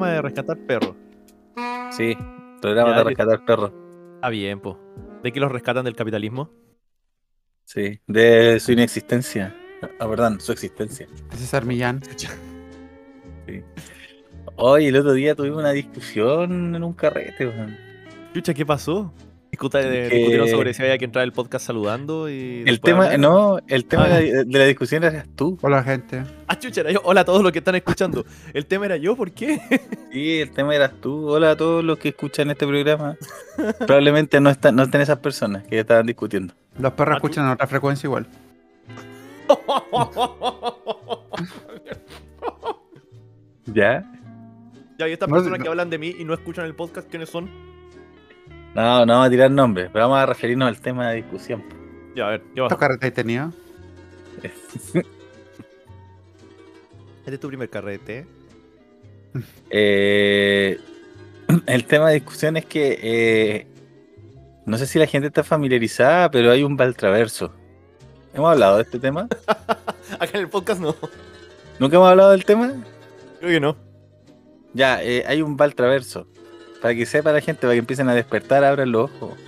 programa de rescatar perros. Sí, programa Ya, de que- rescatar perros. Ah, bien, po. ¿De qué los rescatan del capitalismo? Sí, de su inexistencia. Ah, perdón, su existencia. De César Millán. Hoy el otro día tuvimos una discusión en un carrete, weón. Chucha, ¿qué pasó? Discuta- Que- Discutieron sobre si había que entrar el podcast saludando y. El tema, hablar. no, el tema Ah, de, la, de la discusión eras tú. Hola, gente. Ah, chucha, era yo. Hola a todos los que están escuchando. El tema era yo, ¿por qué? Sí, el tema eras tú. Hola a todos los que escuchan este programa. Probablemente no están, no estén esas personas que ya estaban discutiendo. Los perros Ah, tú- escuchan a otra frecuencia igual. ¿Ya? ya, y estas No, personas no. que hablan de mí y no escuchan el podcast, ¿quiénes son? No, no vamos a tirar nombres, pero vamos a referirnos al tema de discusión. Ya, a ver, ¿qué ¿Cuántos carretes tenido? Este es tu primer carrete. Eh, el tema de discusión es que eh, no sé si la gente está familiarizada, pero hay un Valtraverso. ¿Hemos hablado de este tema? Acá en el podcast no. ¿Nunca hemos hablado del tema? Creo que no. Ya, eh, hay un Valtraverso. Para que sepa la gente, para que empiecen a despertar, abran los ojos.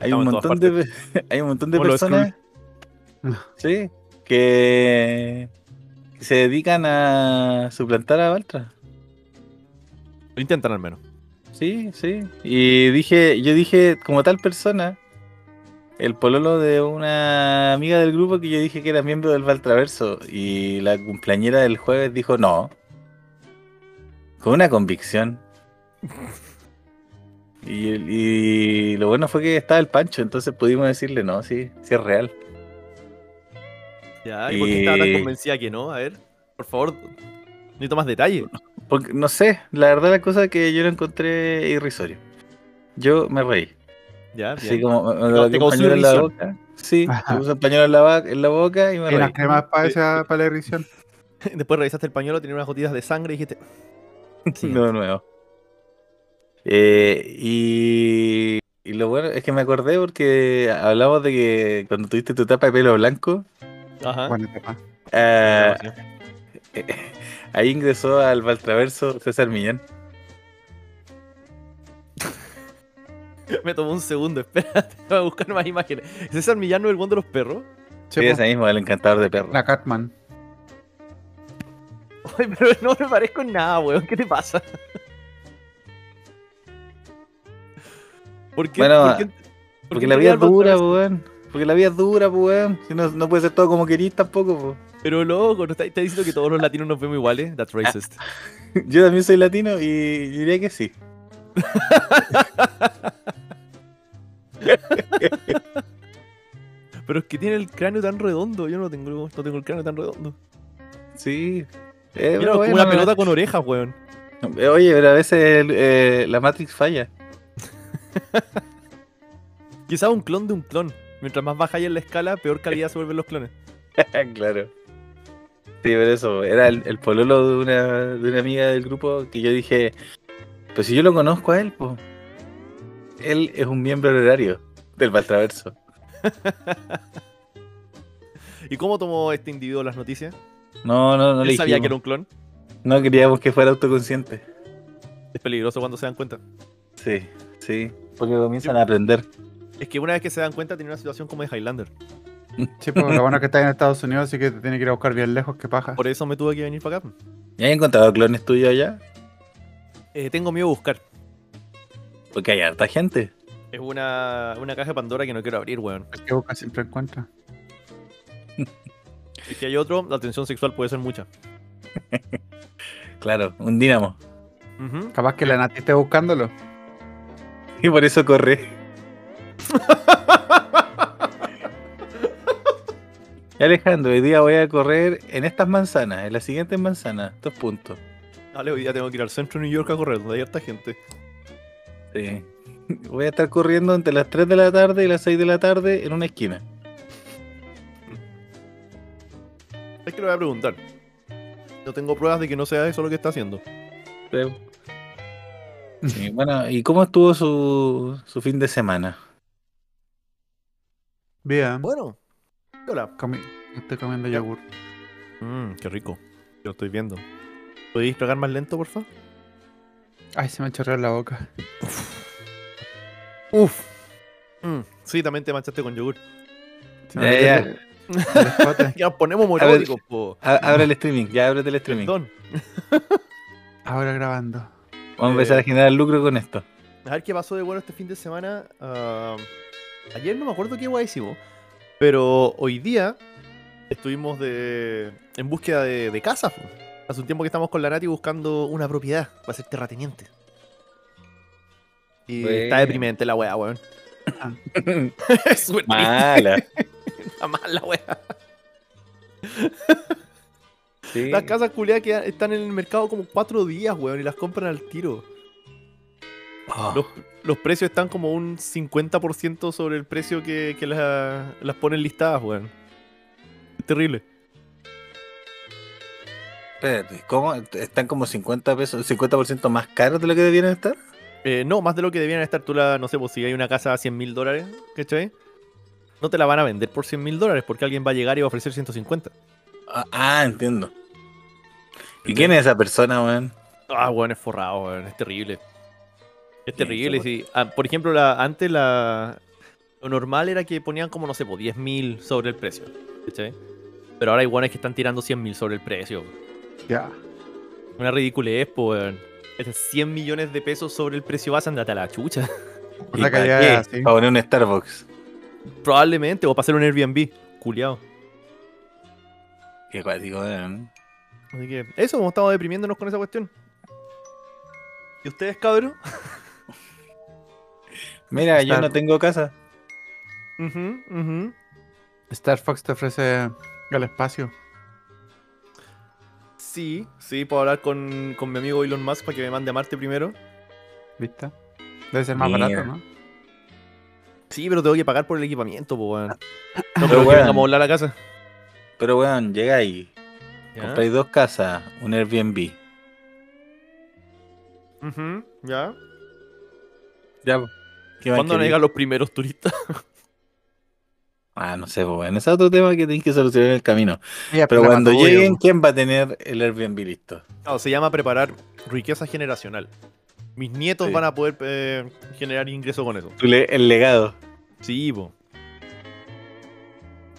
Hay un Estamos montón de hay un montón de personas sí, que, que se dedican a suplantar a Valtra. Lo intentan al menos. Sí, sí. Y dije, yo dije, como tal persona, el pololo de una amiga del grupo que yo dije que era miembro del Valtraverso. Y la cumpleañera del jueves dijo no. Con una convicción. Y, el- y lo bueno fue que estaba el Pancho, entonces pudimos decirle no, sí, sí es real. Ya, ¿y por qué estaba tan Y- convencida que no? A ver, por favor, necesito más detalle. Porque, no sé, la verdad la cosa es que yo lo encontré irrisorio. Yo me reí. Ya, Así bien. como me Te causó pañuelo en la boca. Sí, Ajá. me puse un pañuelo en la, ba- en la boca y me ¿Hay reí. unas cremas para, esa, para la irrisión? Después revisaste el pañuelo, tenía unas gotitas de sangre y dijiste. Sí. De nuevo. Eh, y, y lo bueno es que me acordé porque hablamos de que cuando tuviste tu tapa de pelo blanco, Ajá. Bueno, eh, Sí. ahí ingresó al Valtraverso César Millán. Me tomó un segundo, espérate, voy a buscar más imágenes. ¿Es César Millán no el buen de los perros? Sí, ese mismo, el encantador de perros. La Catman. Ay, pero no me parezco en nada, weón. ¿Qué te pasa? ¿Por qué? Bueno, ¿Por qué- por Porque la vida es dura, weón. Porque la vida es dura, weón. Si no, no puede ser todo como querís tampoco, po. Pero loco, ¿no está, está diciendo que todos los latinos nos vemos iguales? That's racist. Yo también soy latino y diría que sí. Pero es que tiene el cráneo tan redondo. Yo no tengo, no tengo el cráneo tan redondo. Sí. Eh, Mira, pero como bueno, una pelota con orejas, weón. eh, Oye, pero a veces eh, la Matrix falla. Quizás un clon de un clon. Mientras más baja en la escala, peor calidad se vuelven los clones. claro. Sí, por eso. Era el, el pololo de una, de una amiga del grupo que yo dije, pues si yo lo conozco a él, pues. Él es un miembro honorario del Valtraverso. ¿Y cómo tomó este individuo las noticias? No, no, no ¿Él le sabía dijimos. que era un clon? No queríamos que fuera autoconsciente. Es peligroso cuando se dan cuenta. Sí, sí. Porque comienzan a aprender. Es que una vez que se dan cuenta, tiene una situación como de Highlander. Sí, pues lo bueno es que estás en Estados Unidos, así que te tiene que ir a buscar bien lejos, que paja. Por eso me tuve que venir para acá. ¿Ya has encontrado clones tuyos allá? Eh, tengo miedo a buscar. Porque hay harta gente. Es una, una caja de Pandora que no quiero abrir, weón. El que busca siempre encuentra. Es que hay otro, la tensión sexual puede ser mucha. Claro, un dínamo. Ujú. Capaz que la Nati esté buscándolo. Y por eso corre. Alejandro, hoy día voy a correr en estas manzanas, en las siguientes manzanas, dos puntos. Dale, hoy día tengo que ir al centro de New York a correr, donde hay harta gente. Sí. Voy a estar corriendo entre las 3 de la tarde y las 6 de la tarde en una esquina. Es que lo voy a preguntar. No tengo pruebas de que no sea eso lo que está haciendo. Creo. Sí, bueno, ¿y cómo estuvo su, su fin de semana? Bien. Bueno. Hola. Comi- estoy comiendo yogur. Mmm, qué rico. Yo lo estoy viendo. ¿Podéis tragar más lento, por favor? Ay, se me chorreó en la boca. Uf. Mm, sí, también te manchaste con yogur. Ya, ya. Ya ponemos po. A- Abre el streaming, ya ábrete el streaming. Perdón. Ahora grabando. Vamos a empezar a generar lucro con esto. A ver qué pasó de bueno este fin de semana. Ah, ayer no me acuerdo qué guay hicimos. Pero hoy día estuvimos de, en búsqueda de, de casa. Hace un tiempo que estamos con la Nati buscando una propiedad para ser terrateniente. Y Bueno. está deprimente la wea, weón. es. Mala. Está mal la wea. Sí. Las casas culiadas que están en el mercado como cuatro días, weón, y las compran al tiro. Oh, Los, los precios están como un 50% sobre el precio que, que la- las ponen listadas, weón. Es terrible. Espérate, ¿cómo? ¿Están como 50 pesos, 50% más caros de lo que debieran estar? Eh, no, más de lo que debían estar. Tú la, no sé, pues si hay una casa a 100 mil dólares, ¿cachai? No te la van a vender por 100 mil dólares porque alguien va a llegar y va a ofrecer 150. Ah, ah, entiendo. ¿Y quién es esa persona, weón? Ah, weón, es forrado, weón, es terrible. Es terrible, sí. Ah, por ejemplo, la, antes la, lo normal era que ponían como, no sé, pues 10 mil sobre el precio, ¿cachai? Pero ahora hay weones que están tirando 100 mil sobre el precio. Ya. Una ridiculez, weón. Estos 100 millones de pesos sobre el precio base, andate a la chucha. Por ¿Y la para poner un Starbucks. Probablemente, o para hacer un Airbnb, culiao. Qué cuático, weón. Así que, eso, hemos estado deprimiéndonos con esa cuestión. ¿Y ustedes, cabrón? Mira, yo Star- no tengo casa. Ujú. Star Fox te ofrece el espacio. Sí, sí, puedo hablar con, con mi amigo Elon Musk para que me mande a Marte primero. ¿Viste? Debe ser más Mira. barato, ¿no? Sí, pero tengo que pagar por el equipamiento, pues, weón. No Pero, creo que vengamos a hablar a la casa. Pero, weón, llegáis, ¿Ya? compráis dos casas, un Airbnb. Ujú, ¿Ya? Ya, po. ¿Qué más ¿Cuándo van a queréis? llegar los primeros turistas? Ah, no sé, pues, weón. Ese es otro tema que tenéis que solucionar en el camino. Mira, Pero cuando lleguen, ¿quién va a tener el Airbnb listo? No, se llama preparar riqueza generacional. Mis nietos Sí. van a poder eh, generar ingresos con eso. Le- El legado. Sí, po.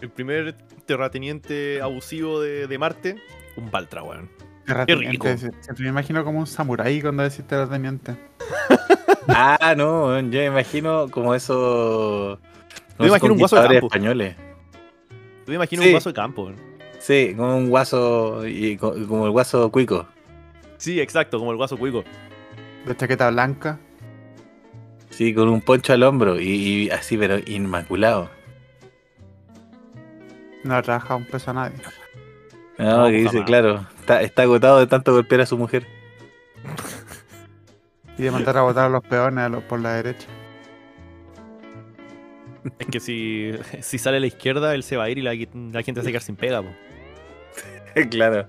El primer terrateniente abusivo de, de Marte, un Baltra, weón. Terrateniente, rico. Siempre me imagino como un samurái cuando decís terrateniente. Ah, no, yo me imagino como eso. me imagino un guaso de campo. españoles. Tú me imagino Sí. un vaso de campo, weón. Sí, como un guaso y co- como el guaso cuico. Sí, exacto, como el guaso cuico. De chaqueta blanca. Sí, con un poncho al hombro y, y así, pero inmaculado. No trabaja un peso a nadie. No, No, que dice, jamás. claro, está, está agotado de tanto golpear a su mujer. Y de mandar a votar a los peones a los- por la derecha. Es que si, si sale a la izquierda, él se va a ir y la, la gente se va a quedar sin pega, po. claro.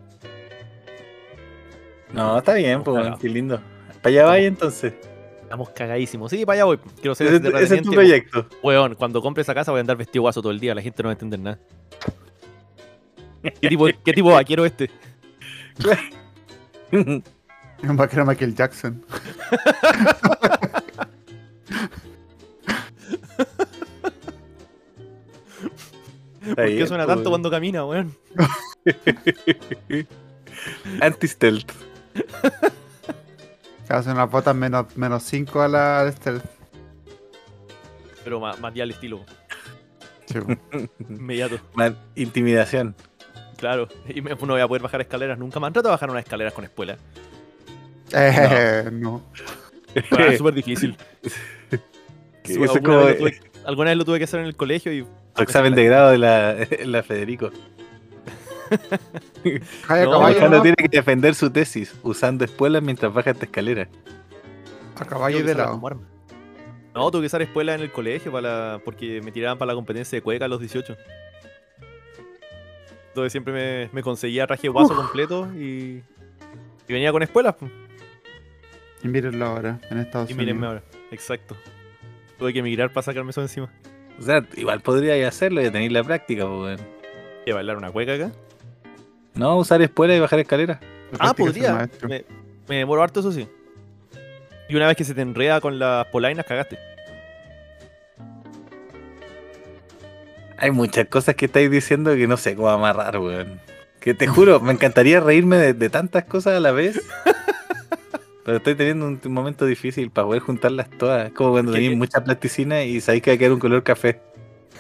No, está bien, pues, qué lindo. Para allá vaya entonces. Estamos cagadísimos. Sí, para allá voy. Quiero ser Ese, es tu proyecto. Weón, cuando compre esa casa voy a andar vestido guaso todo el día. La gente no va a entender nada. ¿Qué tipo, qué tipo vaquero este? Un vaquero Michael Jackson. ¿Por qué suena tanto cuando camina, weón? Anti-stealth. Se hacen unas botas menos, menos 5 a la al stealth. Pero más, más ya al estilo. Sí. Inmediato. Man, Intimidación. Claro. Y me- no voy a poder bajar escaleras nunca más. Trato de bajar unas escaleras con espuela. Eh, no. Bueno, es súper difícil. Eso es alguna, como vez lo tuve, alguna vez lo tuve que hacer en el colegio y. tu examen de grado de la, la Federico. No, caballo, Alejandro ¿no? tiene que defender su tesis usando espuelas mientras baja esta escala. A caballo de lado. No, tuve que usar espuela en el colegio para la- porque me tiraban para la competencia de cueca a los 18. Entonces siempre me, me conseguía traje guaso completo y, y venía con espuelas. Y mírenlo ahora, en Estados Y mírenme Unidos. ahora. Exacto. Tuve que emigrar para sacarme eso encima. O sea, igual podría hacerlo y tener la práctica, pues. ¿Qué, bailar una cueca acá? No, usar espuelas y bajar escaleras. Ah, podría. Me, me demoro harto, eso sí. Y una vez que se te enreda con las polainas, cagaste. Hay muchas cosas que estáis diciendo que no sé cómo amarrar, weón. Que te juro, me encantaría reírme de, de tantas cosas a la vez. Pero estoy teniendo un, un momento difícil para poder juntarlas todas. Es como cuando ¿Qué- tenéis mucha plasticina y sabéis que va a quedar un color café.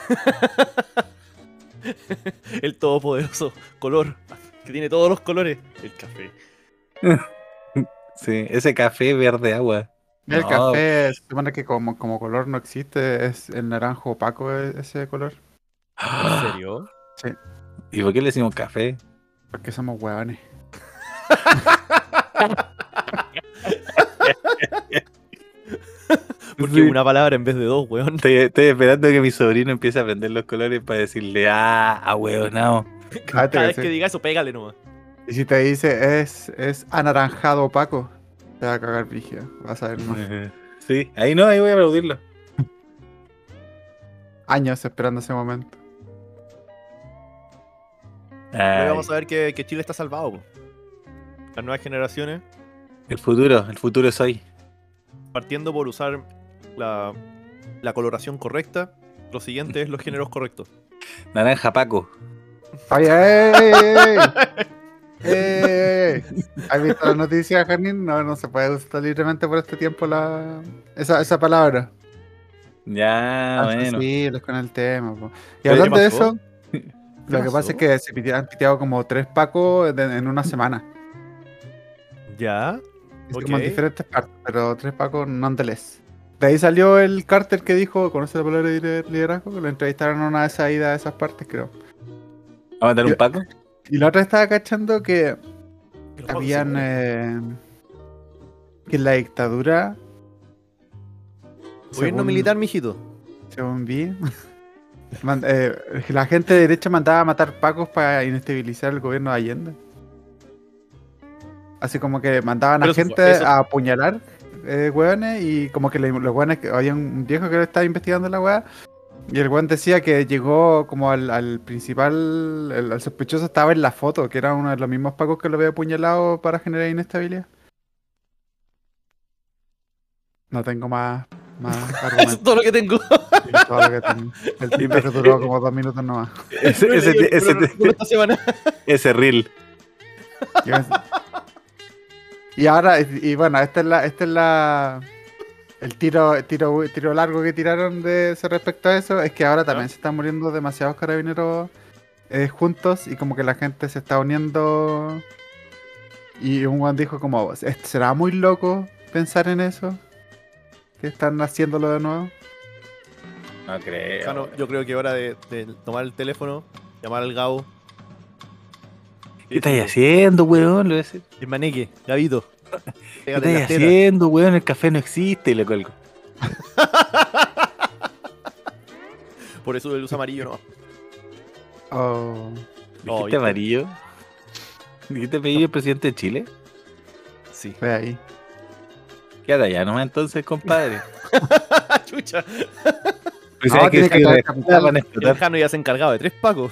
El todopoderoso color. Que tiene todos los colores. El café. Sí, ese café verde agua. El No. café se supone que como, como color no existe, es el naranjo opaco e- ese color. ¿En serio? ¿Y por qué le decimos café? Porque somos hueones. Porque Sí. una palabra en vez de dos, weón. Estoy, estoy esperando que mi sobrino empiece a aprender los colores para decirle, ah, a huevonao. Ah, te Cada vez que diga eso, pégale nomás. Y si te dice es, es anaranjado opaco, te va a cagar brígido. Vas a ver más. Sí, ahí no, ahí voy a aplaudirlo. años esperando ese momento. Hoy Ay, vamos a ver que, que Chile está salvado. po. Las nuevas generaciones, el futuro, el futuro es hoy. partiendo por usar la, la coloración correcta, lo siguiente es los géneros correctos. Naranja Paco. ¡Ay, ey, ey! ¡Ey, ey, ey! ¿Has visto la noticia, Janín? No, no se puede usar libremente por este tiempo la esa, esa palabra. Ya, bueno. con el tema. po. Y ¿Pero hablando de eso, lo que pasa es que se han piteado como tres pacos de- en una semana. ¿Ya? Es como en diferentes partes, pero tres pacos nonetheless. De ahí salió el Carter que dijo, ¿conoce la palabra de lider- liderazgo? Que lo entrevistaron en una de esas idas a esas partes, creo. ¿Vamos a dar un Paco? Y la otra estaba cachando que habían... eh, que en la dictadura... Gobierno según- militar, mijito. Según vi, man- eh, la gente de derecha mandaba a matar pacos para inestabilizar el gobierno de Allende. Así como que mandaban Pero a gente eso- a apuñalar eh, hueones y como que le- los hueones, que había un viejo que estaba investigando la hueá y el hueón decía que llegó como al, al principal, el, al sospechoso estaba en la foto, que era uno de los mismos pacos que lo había apuñalado para generar inestabilidad. No tengo más, más Eso es todo lo que tengo. Sí, todo lo que tengo. El Twitter se duró como dos minutos nomás. Ese, ese, ese, ese reel. Y ahora, y bueno, esta es la, esta es la el tiro, el tiro, el tiro largo que tiraron de ese respecto a eso, es que ahora también se están muriendo demasiados carabineros eh, juntos y como que la gente se está uniendo. Y un guan dijo como, ¿será muy loco pensar en eso? Que están haciéndolo de nuevo. No creo. Yo creo que es hora de, de tomar el teléfono, llamar al Gabo. ¿Qué estáis haciendo, weón? Le voy a decir, El maneque, Gabito. ¿Qué estáis haciendo, weón? El café no existe y le cuelgo. Por eso el usa amarillo no. Oh, Oh, ¿Dijiste ¿viste? amarillo? ¿Dijiste amarillo el presidente de Chile? Sí. ve ahí. Quédate allá nomás entonces, compadre. Chucha. Pues No, hay tiene que si traer capital. El. Jano ya se ha encargado de tres pacos.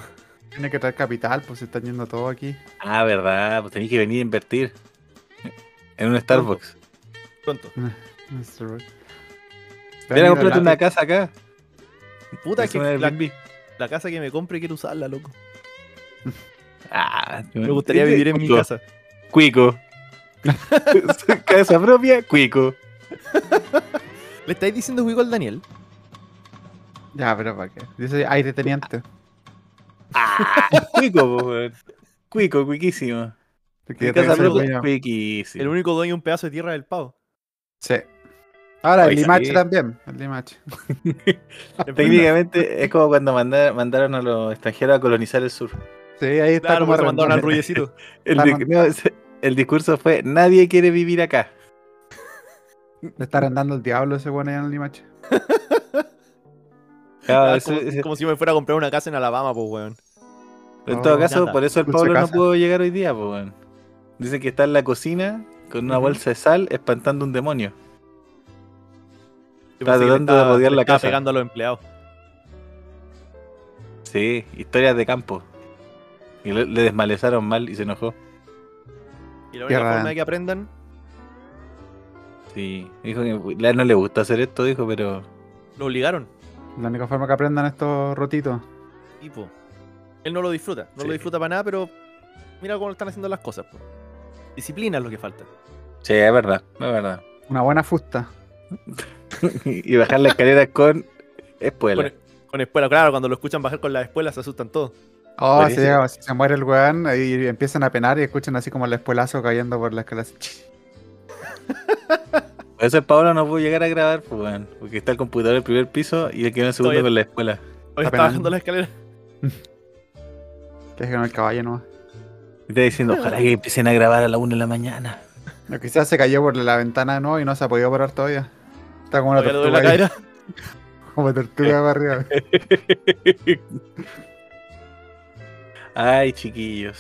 Tiene que traer capital, pues se están yendo todo aquí. Ah, verdad, pues tenéis que venir a invertir. En un Starbucks. Pronto. Ven a comprarte una casa acá. Puta, Es que la, la casa que me compre quiero usarla, loco. Ah, Me gustaría vivir en mi casa. Cuico. casa propia, cuico. ¿Le estáis diciendo Wigo al Daniel? Ya, pero ¿para qué? Soy aire teniente. Ah, cuico. Cuico, cuiquísimo. Porque casa propia. El único dueño de un pedazo de tierra del pavo. Sí. Ahora, el Limache también. El Limache. Técnicamente es como cuando manda- mandaron a los extranjeros a colonizar el sur. Sí, ahí está Claro, como mandaron al arrendado. rullecito. El, El discurso fue, nadie quiere vivir acá. Le está arrendando el diablo ese bueno allá en el Limache. Claro, Ah, ese- como, si me fuera a comprar una casa en Alabama, pues, weón. en todo caso, por eso el Pablo no pudo llegar hoy día, pues, weón. Dice que está en la cocina con una bolsa de sal espantando un demonio. Yo Está le tratando de rodear la casa. pegando a los empleados. Sí, historias de campo. Y le, le desmalezaron mal y se enojó. Y la única forma de que aprendan Sí, dijo que a él no le gusta hacer esto, dijo, pero Lo obligaron. La única forma que aprendan estos rotitos. Tipo. Él no lo disfruta. No Sí. lo disfruta para nada, pero mira cómo están haciendo las cosas. po. Disciplina es lo que falta. sí, es verdad, es verdad. Una buena fusta. y bajar las escaleras con espuela. Con, con espuela, claro, cuando lo escuchan bajar con las espuelas se asustan todos. Oh, llega- si se muere el weón y empiezan a penar y escuchan así como el espuelazo cayendo por la escalera. Por eso el Pablo no pudo llegar a grabar, pues, weón, porque está el computador en el primer piso y el que en el segundo con la escuela. Hoy Está bajando las escaleras. Que es con el caballo nomás. Y está diciendo, ojalá que empiecen a grabar a la 1 de la mañana. No, quizás se cayó por la ventana no y no se ha podido parar todavía. Está como una tortuga. la ahí, como tortuga para arriba. Ay, chiquillos.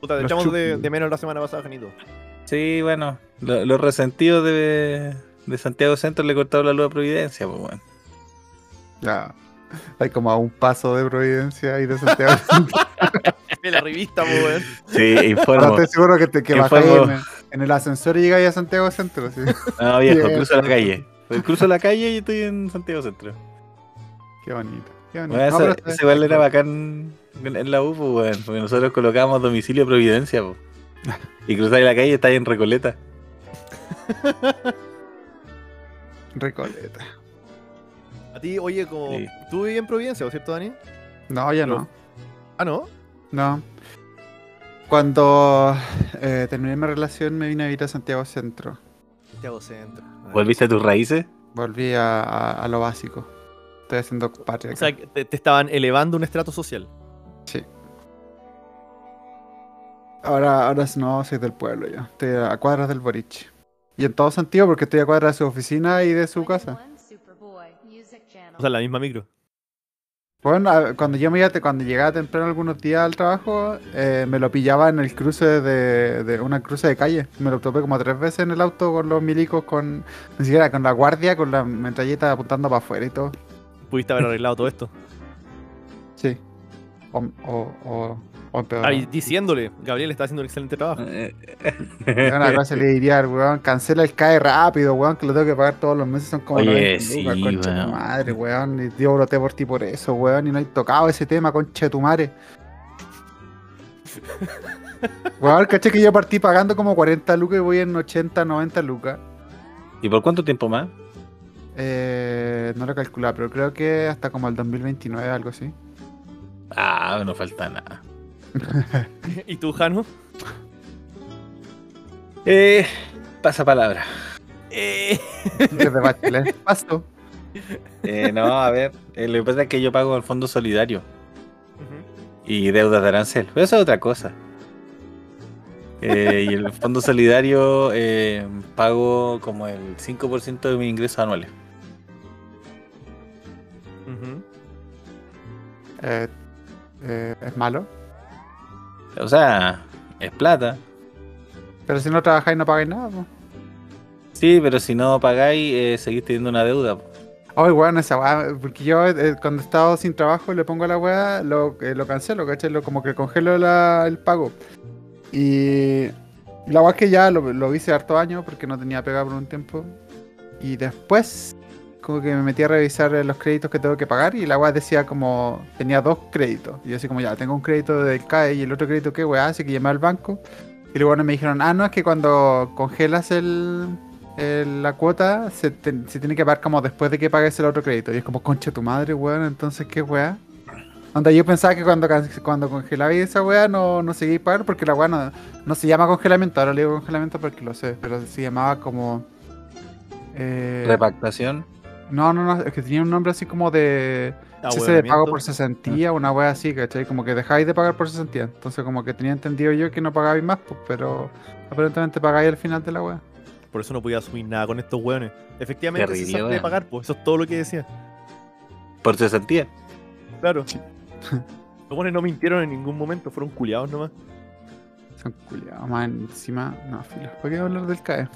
Puta, te echamos de, menos la semana pasada, Janito. Sí, bueno, lo- los resentidos de, de Santiago Centro le cortaron la luz a Providencia, pues, weón. Ya. Hay como a un paso de Providencia y de Santiago. De la revista, po, weón. Sí, Ahora informo. estoy seguro que, te, que ¿Qué bajáis en, en el ascensor y llegáis a Santiago Centro. Sí. No, viejo, cruzo la calle. Pues Cruzo la calle y estoy en Santiago Centro. Qué bonito. Qué bonito. Bueno, No, eso igual era bacán en, en la U, pues, weón, porque nosotros colocábamos domicilio Providencia, pues. Y cruzáis la calle y estáis en Recoleta. Recoleta. A ti, oye, como. Sí. ¿Tú vivías en Providencia, ¿o cierto, Dani? No, ya Pero- no. Ah, no. No. Cuando eh, terminé mi relación me vine a vivir a Santiago Centro. Santiago Centro. ¿Volviste a tus raíces? Volví a, a- a lo básico. Estoy haciendo patria. O sea, te estaban elevando un estrato social. Sí. Ahora, ahora no soy del pueblo ya. Estoy a cuadras del Boric. Y en todo sentido porque estoy a cuadras de su oficina y de su casa. O sea, la misma micro. Bueno, cuando yo me iba, cuando llegaba temprano algunos días al trabajo, eh, me lo pillaba en el cruce de, de una cruce de calle. Me lo topé como tres veces en el auto con los milicos, con ni siquiera con la guardia, con la metralleta apuntando para afuera y todo. Pudiste haber arreglado todo esto. Sí. O, o, o, o empeoró. Ahí diciéndole, Gabriel está haciendo un excelente trabajo. Eh, Una cosa le diría weón, cancela el CAE rápido, weón, que lo tengo que pagar todos los meses, son como Oye, 90 sí, lucas, concha de tu weón. madre, weón, y yo broté por ti por eso, weón, y no he tocado ese tema, concha de tu madre. Weón, caché que yo partí pagando como 40 lucas y voy en 80, 90 lucas. ¿Y por cuánto tiempo más? Eh, no lo he calculado, pero creo que hasta como el 2029, algo así. Ah, no falta nada. ¿Y tú, Jano? Eh, pasa palabra. Eh. Desde Bachelet. Paso. Eh, no, a ver, eh, lo que pasa es que yo pago el fondo solidario y deudas de arancel. Pero eso es otra cosa. Eh, y el fondo solidario eh, pago como el 5% de mis ingresos anuales. Eh, eh, es malo. O sea, es plata. Pero si no trabajáis no pagáis nada, po. Sí, pero si no pagáis, eh, seguís teniendo una deuda. po. Ay, weón, esa weá, porque yo eh, cuando he estado sin trabajo y le pongo a la weá, lo, eh, lo cancelo, ¿cachai? Lo, como que congelo la- el pago. Y la weá es que ya lo, lo hice harto años porque no tenía pega por un tiempo. Y después, como que me metí a revisar eh, los créditos que tengo que pagar y la weá decía como, tenía dos créditos. Y yo así como, ya, tengo un crédito del CAE y el otro crédito que weá, así que llamé al banco. Y luego me dijeron, ah, no, es que cuando congelas el, la cuota se, tiene que pagar como después de que pagues el otro crédito. Y es como, concha tu madre, weón, entonces qué weá. Onda, yo pensaba que cuando, cuando congelabais esa weá no, no seguía pagar porque la weá no, no se llama congelamiento. Ahora le digo congelamiento porque lo sé, pero se llamaba como. eh, Repactación. No, no, no, es que tenía un nombre así como de. Ah, cese de pago por cesantía, una wea así, ¿cachai? Como que dejáis de pagar por cesantía. Entonces, como que tenía entendido yo que no pagabais más, pues, pero aparentemente pagáis al final de la wea. Por eso no podía asumir nada con estos hueones. Efectivamente, se de pagar, pues eso es todo lo que decía. Por cesantía. Claro. Los hueones no mintieron en ningún momento, fueron culiados nomás. Son culiados, más encima. No, filo. ¿Por qué hablar del CAE?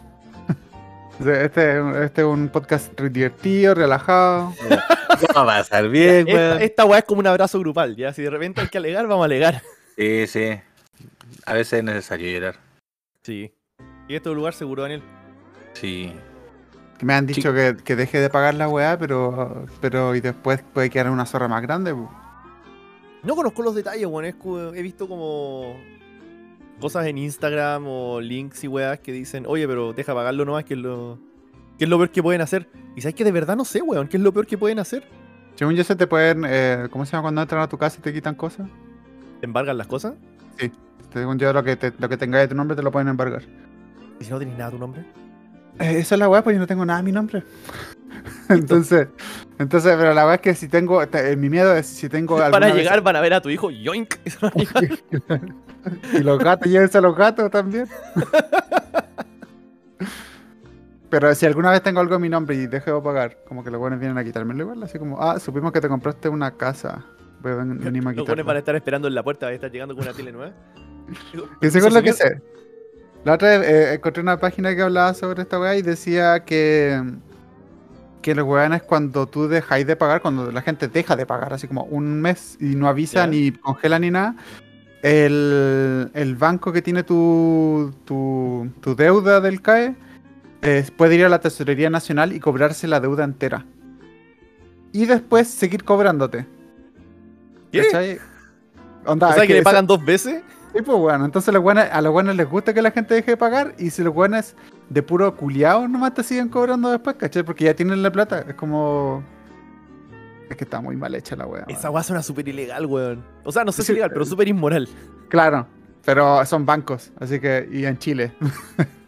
Este, es un- este es un podcast divertido, relajado. Va a pasar bien, esta, weón. esta weá es como un abrazo grupal, ya. Si de repente hay que alegar, vamos a alegar. Sí, sí. A veces es necesario llorar. Sí. Y este es un lugar seguro, Daniel. Sí. Me han dicho que, que deje de pagar la weá, pero, pero y después puede quedar una zorra más grande. No conozco los detalles, weón. cu- He visto como cosas en Instagram o links y weas que dicen, oye, pero deja pagarlo nomás, que es lo, que es lo peor que pueden hacer. Y sabes que de verdad no sé, weón, qué es lo peor que pueden hacer. Según yo, se te pueden. eh, ¿Cómo se llama cuando entran a tu casa y te quitan cosas? ¿Te embargan las cosas? Según yo, lo que, te, lo que tengáis de tu nombre te lo pueden embargar. ¿Y si no tenés nada a tu nombre? Eh, esa es la weá, pues yo no tengo nada a mi nombre. entonces, entonces, pero la weá es que si tengo. te- eh, mi miedo es si tengo. Van a alguna vez- llegar, van a ver a tu hijo, yoink. y los gatos, llévense a los gatos también. Pero si alguna vez tengo algo en mi nombre y dejo de pagar, como que los buenos vienen a quitármelo igual, así como, ah, supimos que te compraste una casa. Voy a ven- venimos a Los buenos van a estar esperando en la puerta, van a estar llegando con una tele nueva. Y según lo que sé. La otra vez eh, encontré una página que hablaba sobre esta weá y decía que. Que los weones cuando tú dejáis de pagar, cuando la gente deja de pagar, así como un mes y no avisa Ya. ni congela ni nada, el, el banco que tiene tu, tu, tu deuda del CAE eh, puede ir a la Tesorería Nacional y cobrarse la deuda entera. Y después seguir cobrándote. ¿Qué? Onda, O sea, que le eso- pagan dos veces. Sí, pues bueno, entonces los buenos- a los buenos les gusta que la gente deje de pagar y si los buenos de puro culiao nomás te siguen cobrando después, ¿cachai? Porque ya tienen la plata, es como... Es que está muy mal hecha la wea. Esa weá suena súper ilegal, weón. O sea, no sé Sí, si ilegal, pero súper inmoral. Claro, pero son bancos, así que... Y en Chile.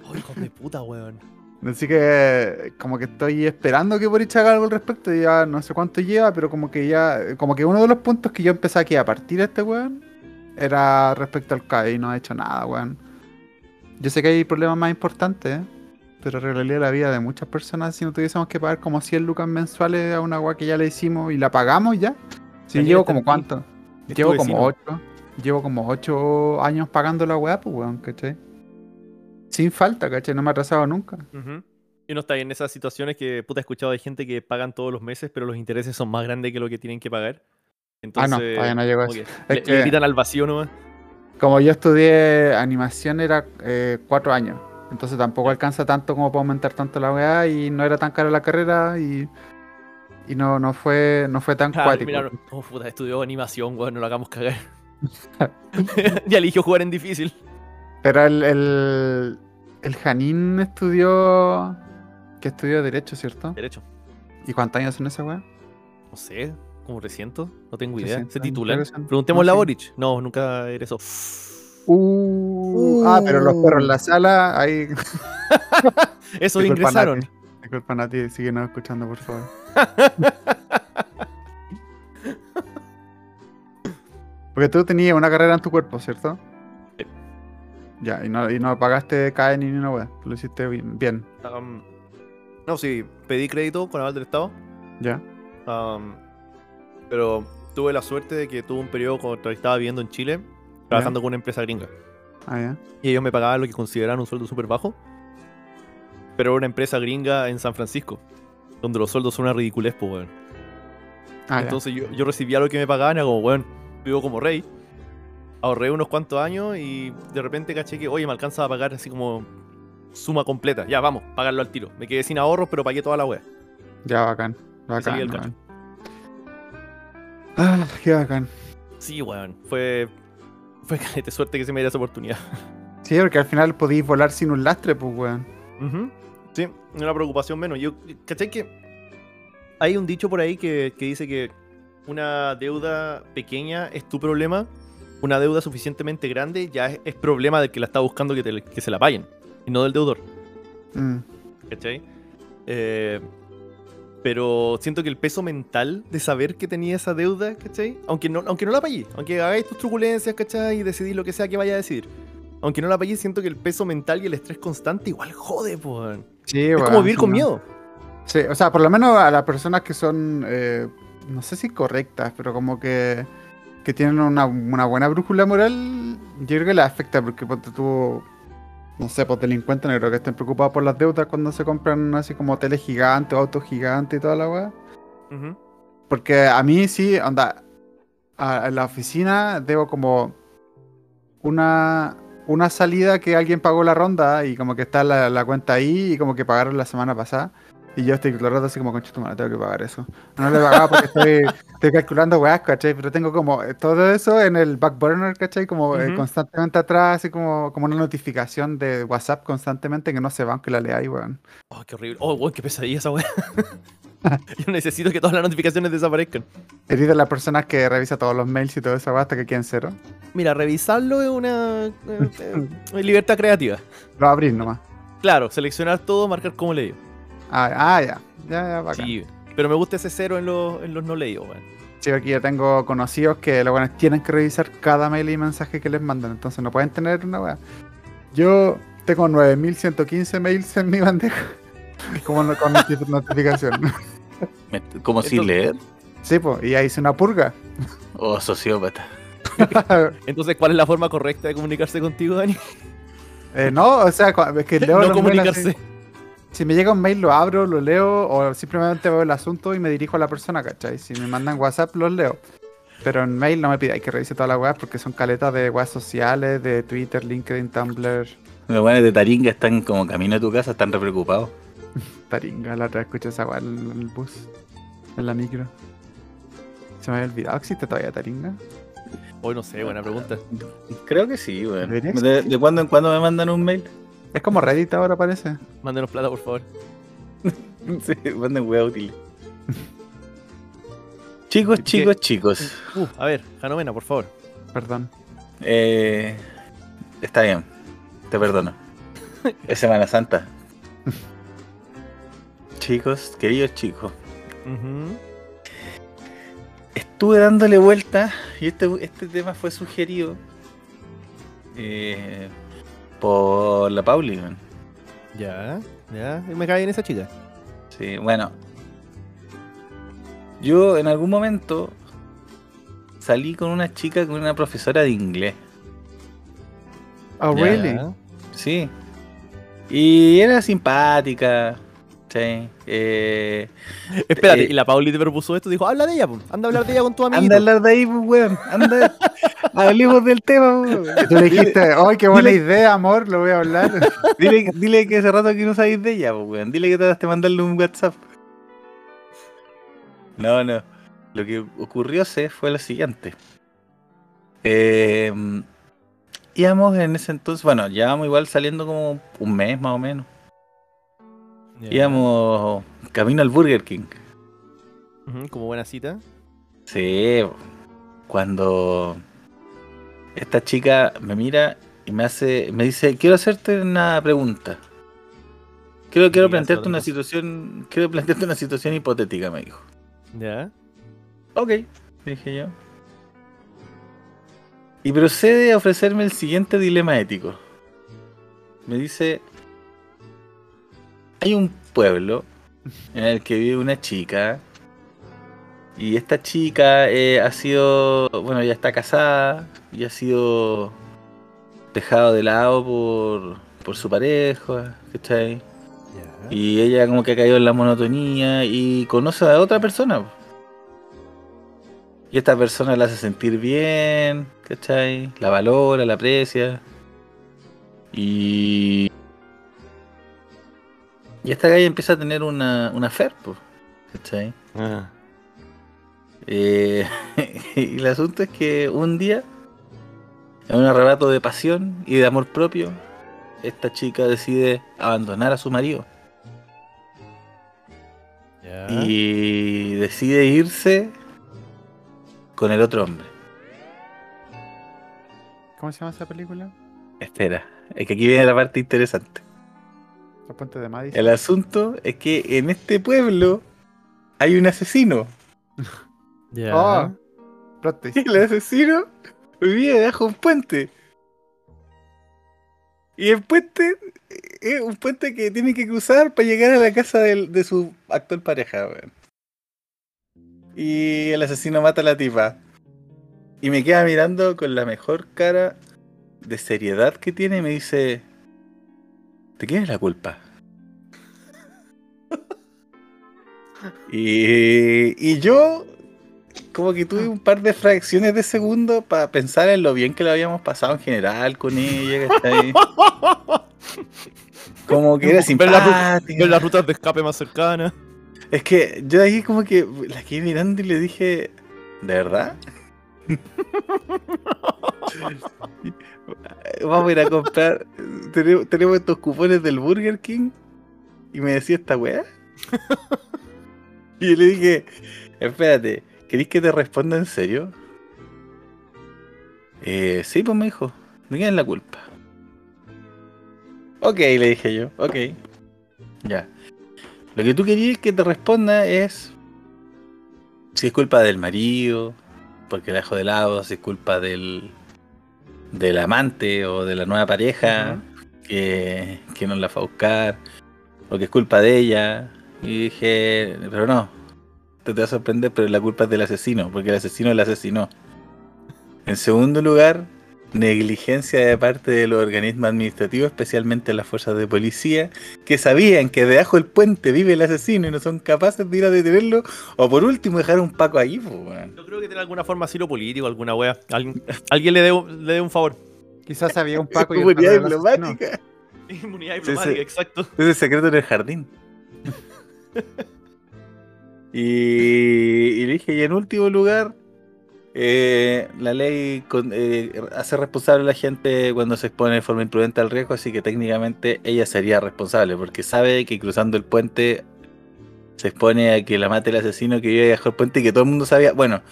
Oh, hijos de puta, weón. Así que como que estoy esperando que Boric haga algo al respecto, ya no sé cuánto lleva, pero como que ya... Como que uno de los puntos que yo empecé aquí a partir de este weón era respecto al CAE y no ha hecho nada, weón. Yo sé que hay problemas más importantes, ¿eh? Pero arreglaría la vida de muchas personas si no tuviésemos que pagar como 100 lucas mensuales a una weá que ya le hicimos y la pagamos ya. Sí, Daniel, llevo como cuánto. Llevo como vecino. 8. Llevo como 8 años pagando la weá, pues weón, ¿cachai? Sin falta, ¿cachai? No me ha atrasado nunca. Y no está en esas situaciones que, puta, he escuchado de gente que pagan todos los meses, pero los intereses son más grandes que lo que tienen que pagar. Entonces, ah, no, todavía no llegó a eso. que Es le, que- le al vacío nomás. Como yo estudié animación era 4 años. Entonces tampoco alcanza tanto como para aumentar tanto la weá y no era tan cara la carrera y, y no, no fue no fue tan Ah, cuático. mira, oh, puta, estudió animación, weón, no lo hagamos cagar. ya eligió jugar en difícil. Pero el, el, el Janín estudió que estudió Derecho, ¿cierto? Derecho. ¿Y cuántos años son esa weá? No sé, como reciento, no tengo idea. 300 ¿Se son. Preguntémosle No, a. Boric. No, nunca eres eso. Uh, Ah, pero los perros en la sala, ahí. Eso ingresaron. Nati. Disculpa, Nati, síguenos escuchando, por favor. Porque tú tenías una carrera en tu cuerpo, ¿cierto? Sí. Ya, y no, y no pagaste CAE ni una weá. Lo hiciste bien. bien, Um, no, sí, pedí crédito con aval del Estado. Ya. um, pero tuve la suerte de que tuve un periodo cuando estaba viviendo en Chile, trabajando con una empresa gringa. Ah, ya. Y ellos me pagaban lo que consideraban un sueldo súper bajo. Pero era una empresa gringa en San Francisco, donde los sueldos son una ridiculez, pues, weón. Ah. Entonces yo, yo recibía lo que me pagaban y era como, weón, vivo como rey. Ahorré unos cuantos años y de repente caché que, oye, me alcanza a pagar así como suma completa. Ya, vamos, pagarlo al tiro. Me quedé sin ahorros, pero pagué toda la wea. Ya, bacán. salí Bacán. del weón. Ah, qué bacán. Sí, weón. Fue. Fue calete suerte que se me diera esa oportunidad. Sí, porque al final podéis volar sin un lastre, pues, weón. Ujú. Sí, una preocupación menos. Yo, ¿cachai que hay un dicho por ahí que, que dice que una deuda pequeña es tu problema, una deuda suficientemente grande ya es, es problema del que la está buscando que, te- que se la paguen, y no del deudor, Mm. ¿cachai? Eh, pero siento que el peso mental de saber que tenía esa deuda, ¿cachai? Aunque no, aunque no la pagué, aunque hagáis tus truculencias, ¿cachai? Y decidís lo que sea que vaya a decidir. Aunque no la pagué, siento que el peso mental y el estrés constante igual jode, pues. Sí, Es como vivir sí, con no. miedo. Sí, o sea, por lo menos a las personas que son, eh, no sé si correctas, pero como que, que tienen una, una buena brújula moral, yo creo que les afecta porque ponte tú, no sé, pues delincuentes, no creo que estén preocupados por las deudas cuando se compran así como hoteles gigantes, autos gigantes y toda la weá. Porque a mí sí, onda, a, a la oficina debo como una, una salida que alguien pagó la ronda y como que está la, la cuenta ahí y como que pagaron la semana pasada. Y yo estoy todo el rato así como, concha tu madre, tengo que pagar eso. No lo he pagado porque estoy, estoy calculando weas, ¿cachai? Pero tengo como todo eso en el back burner, ¿cachai? Como eh, constantemente atrás, así como, como una notificación de WhatsApp constantemente que no se va aunque la leáis, weón. Oh, qué horrible. Oh, weón, qué pesadilla esa weá. Yo necesito que todas las notificaciones desaparezcan. Eres de las personas que revisa todos los mails y todo eso hasta que queden cero. Mira, revisarlo es una eh, eh, libertad creativa. Lo abrís nomás. Claro, seleccionar todo, marcar como leído. Ah, ah, ya. Ya, ya, bacán. Sí, pero me gusta ese cero en los, en los no leídos, weón. Sí, aquí yo tengo conocidos que los buenos tienen que revisar cada mail y mensaje que les mandan, entonces no pueden tener una weá. Yo tengo 9115 mails en mi bandeja. Como no- con noti- notificación. Como sin leer. Sí, pues, y ahí hice una purga. O sociópata. Entonces, ¿cuál es la forma correcta de comunicarse contigo, Dani? Eh, no, o sea, es que leo no los mails así. Si me llega un mail, lo abro, lo leo, o simplemente veo el asunto y me dirijo a la persona, ¿cachai? Si me mandan WhatsApp, los leo. Pero en mail no me pidáis que revise todas las weas porque son caletas de weas sociales, de Twitter, LinkedIn, Tumblr, Los buenos de Taringa están como camino a tu casa, están re preocupados. Taringa. La otra vez escuché esa wea en el bus, en la micro. Se me había olvidado, ¿existe todavía Taringa? Hoy no sé, buena pregunta. Creo que sí, weón. Debería De, de cuando en cuando me mandan un mail. Es como Reddit ahora parece. Mándenos plata, por favor. Sí, manden weá útiles. Chicos, ¿Qué? chicos, chicos. Uh, a ver, Janomena, por favor. Perdón. Eh, está bien. Te perdono. Es Semana Santa. chicos, queridos chicos. Estuve dándole vuelta y este, este tema fue sugerido eh, por la Pauli. Ya, ya. Me cae en esa chica. Sí, bueno. Yo en algún momento salí con una chica, con una profesora de inglés. Oh, Ya. really? Sí. Y era simpática. Sí. Eh, Espérate, Eh, y la Pauli te propuso esto, dijo, habla de ella, po. anda a hablar de ella con tu amigo. anda a hablar de ahí, pues, weón. Anda. Hablemos del tema, pues, weón. Tú le dijiste, ¡ay, qué buena Dile- idea, amor! Lo voy a hablar. Dile, dile que hace rato que no sabéis de ella, pues, weón. Dile que trataste de mandarle un WhatsApp. No, no. Lo que ocurrió se fue lo siguiente. Eh, íbamos en ese entonces, bueno, llevamos igual saliendo como un mes más o menos. Ya. Íbamos camino al Burger King. Como buena cita. Sí, cuando esta chica me mira y me hace, me dice, quiero hacerte una pregunta. Quiero, quiero plantearte una situación, quiero plantearte una situación hipotética, me dijo. Ya. Ok, dije yo. Y procede a ofrecerme el siguiente dilema ético. Me dice, hay un pueblo en el que vive una chica y esta chica eh, ha sido, bueno, ya está casada y ha sido dejado de lado por, por su pareja, ¿cachai? Y ella como que ha caído en la monotonía y conoce a otra persona. Y esta persona la hace sentir bien, ¿cachai? La valora, la aprecia. Y... Y esta galla empieza a tener una, una fer, ¿cachai? Ah. Eh, y el asunto es que un día, en un arrebato de pasión y de amor propio, esta chica decide abandonar a su marido. Y decide irse con el otro hombre. ¿Cómo se llama esa película? Espera, es que aquí viene la parte interesante. La Puente de Madison. El asunto es que en este pueblo hay un asesino. Ya. Oh. Plot twist. Y el asesino vive debajo de un puente. Y el puente es un puente que tiene que cruzar para llegar a la casa del- de su actual pareja. weón. Y el asesino mata a la tipa. Y me queda mirando con la mejor cara de seriedad que tiene y me dice, ¿de quién es la culpa? y, y yo como que tuve un par de fracciones de segundo para pensar en lo bien que lo habíamos pasado en general con ella, ¿cachai? Como que era Ver, la ru- simpática. ver las rutas de escape más cercanas. Es que yo ahí como que la quedé mirando y le dije, ¿de verdad? Vamos a ir a comprar, tenemos, tenemos estos cupones del Burger King y me decía esta weá. Y yo le dije, espérate, ¿querés que te responda en serio? Eh, sí, pues me dijo, me queda en la culpa. Ok, le dije yo, ok. Ya. Lo que tú querías que te responda es si es culpa del marido, porque la dejó de lado, si es culpa del, del amante o de la nueva pareja que, que no la fue a buscar, o que es culpa de ella. Y dije, pero no, te, te va a sorprender, pero la culpa es del asesino, porque el asesino la asesinó. En segundo lugar, negligencia de parte de los organismos administrativos, especialmente las fuerzas de policía, que sabían que debajo del puente vive el asesino y no son capaces de ir a detenerlo, o por último dejar un paco ahí, pues. Yo creo que tiene alguna forma asilo político, alguna wea. Alguien, alguien le dé un- le dé un favor. Quizás había un Paco y asesino. diplomática. Inmunidad diplomática, exacto. Es el secreto en el jardín. y, y le dije, y en último lugar, eh, la ley con- eh, hace responsable a la gente cuando se expone de forma imprudente al riesgo, así que técnicamente ella sería responsable, porque sabe que cruzando el puente se expone a que la mate el asesino que vive bajo el puente y que todo el mundo sabía. Bueno,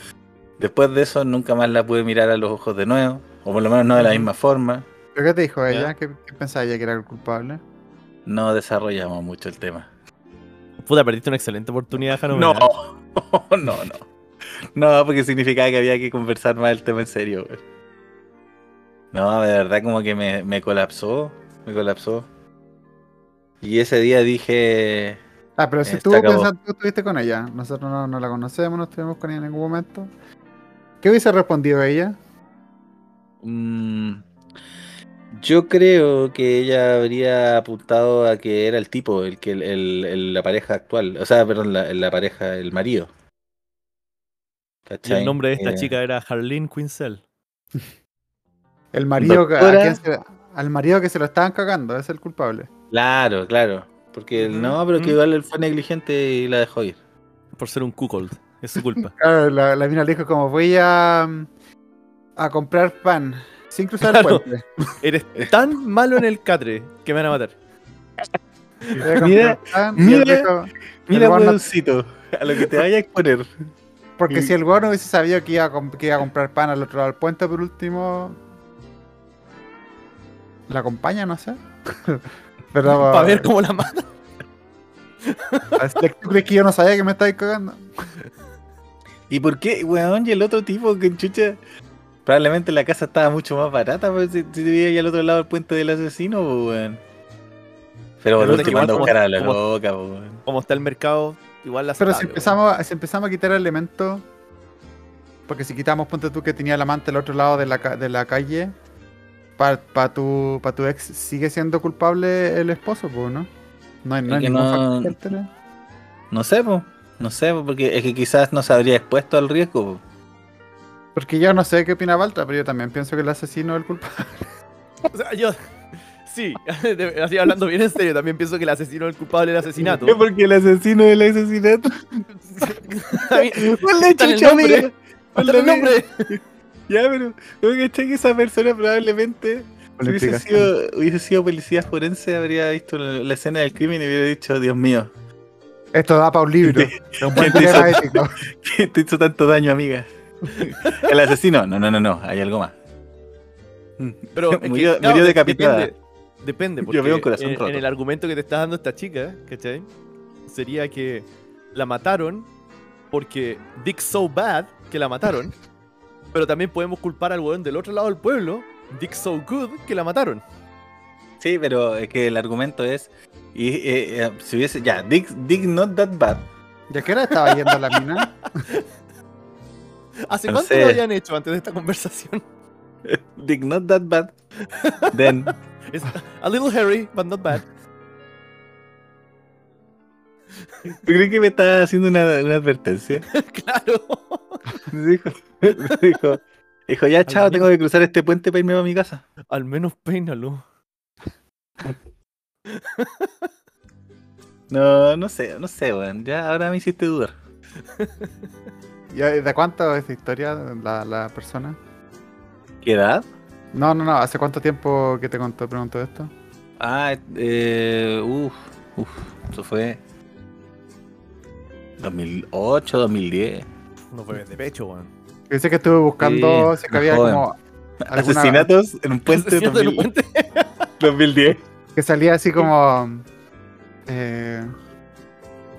después de eso nunca más la pude mirar a los ojos de nuevo, o por lo menos no de la misma forma. ¿Pero qué te dijo ella? Ya. ¿Qué, qué pensaba ella que era el culpable? No desarrollamos mucho el tema. Puta, perdiste una excelente oportunidad, Jano. No, no, no. No, porque significaba que había que conversar más el tema en serio, güey. No, de verdad como que me, me colapsó, me colapsó. Y ese día dije, Ah, pero si Eh, tú pensando, tú estuviste con ella. Nosotros no, no la conocemos, no estuvimos con ella en ningún momento. ¿Qué hubiese respondido ella? mm, yo creo que ella habría apuntado a que era el tipo, el que el, el- el- la pareja actual, o sea, perdón, la, la pareja, el marido. El nombre de esta Eh, chica era Harleen Quinzel. El marido que, a Doctora. quien se- al marido que se lo estaban cagando, es el culpable. Claro, claro. Porque Ujú, no, pero que ujú. igual él fue negligente y la dejó ir. Por ser un cuckold. Es su culpa. Claro, la, la mina le dijo como voy a, a comprar pan sin cruzar Claro. el puente. Eres tan malo en el catre que me van a matar. Mira, pan, mira. Mira, a lo que te vaya a exponer. Porque y- si el weón no hubiese sabido que iba, a comp- que iba a comprar pan al otro lado del puente por último... ¿La acompaña? No sé. Pero... Para ver cómo la mata. ¿Tú crees que yo no sabía que me estabas cagando? ¿Y por qué, weón? Y el otro tipo que chucha. Probablemente la casa estaba mucho más barata, pues, si, si vivía ahí al otro lado del puente del asesino, pues, weón. Pero por último anda a buscar a la loca, pues, weón. Como está el mercado, igual la Pero si empezamos, si empezamos a quitar elementos, porque si quitamos, ponte tú que tenía el amante al otro lado de la, ca- de la calle, para tu, pa tu ex sigue siendo culpable el esposo, pues, ¿no? No hay, no hay que ningún no- factor. No sé, pues. No sé, po, porque es que quizás no se habría expuesto al riesgo, po. Porque yo no sé qué opina Baltra, pero yo también pienso que el asesino es el culpable. O sea, yo. Sí, así hablando bien en serio, también pienso que el asesino es el culpable del asesinato. Es porque el asesino del asesinato. Está en el nombre. Hasta el nombre. Ya, pero ¿no cachai que esa persona probablemente hubiese sido, hubiese sido policía forense, habría visto la, la escena del crimen y hubiera dicho, Dios mío, Esto da para un libro. ¿Qué Es un buen te hizo? dilema ético. ¿qué te hizo tanto daño, amiga? El asesino, no, no, no, no, hay algo más. Pero es que, Murió- claro, murió de- decapitada. Depende, depende Yo porque veo un corazón en, roto. en el argumento que te está dando esta chica, ¿cachai? Sería que la mataron porque Dick so bad que la mataron. pero también podemos culpar al weón del otro lado del pueblo, Dick so good, que la mataron. Sí, pero es que el argumento es, y, eh, eh, si hubiese, ya, Dick, Dick not that bad. ¿Ya qué hora estaba yendo la mina? ¿Hace No cuánto sé. lo habían hecho antes de esta conversación? Dick not that bad. Then, Es a little hairy, but not bad. ¿tú crees que me está haciendo una, una advertencia? claro. Dijo, dijo, dijo, ya chao, tengo que cruzar este puente para irme a mi casa. Al menos peínalo. No, no sé, no sé, weón. Ya ahora me hiciste dudar. ¿Y ¿De cuánto es esta historia la, la persona? ¿Qué edad? No, no, no. ¿Hace cuánto tiempo que te contó, preguntó esto? Ah, eh, uff, uff, eso fue 2008, 2010. Unos bebés de pecho, weón. Dice que estuve buscando Sí, si que había joven. como alguna- Asesinatos en un puente Asesinato en un 2000 puente. 2010. que salía así como eh,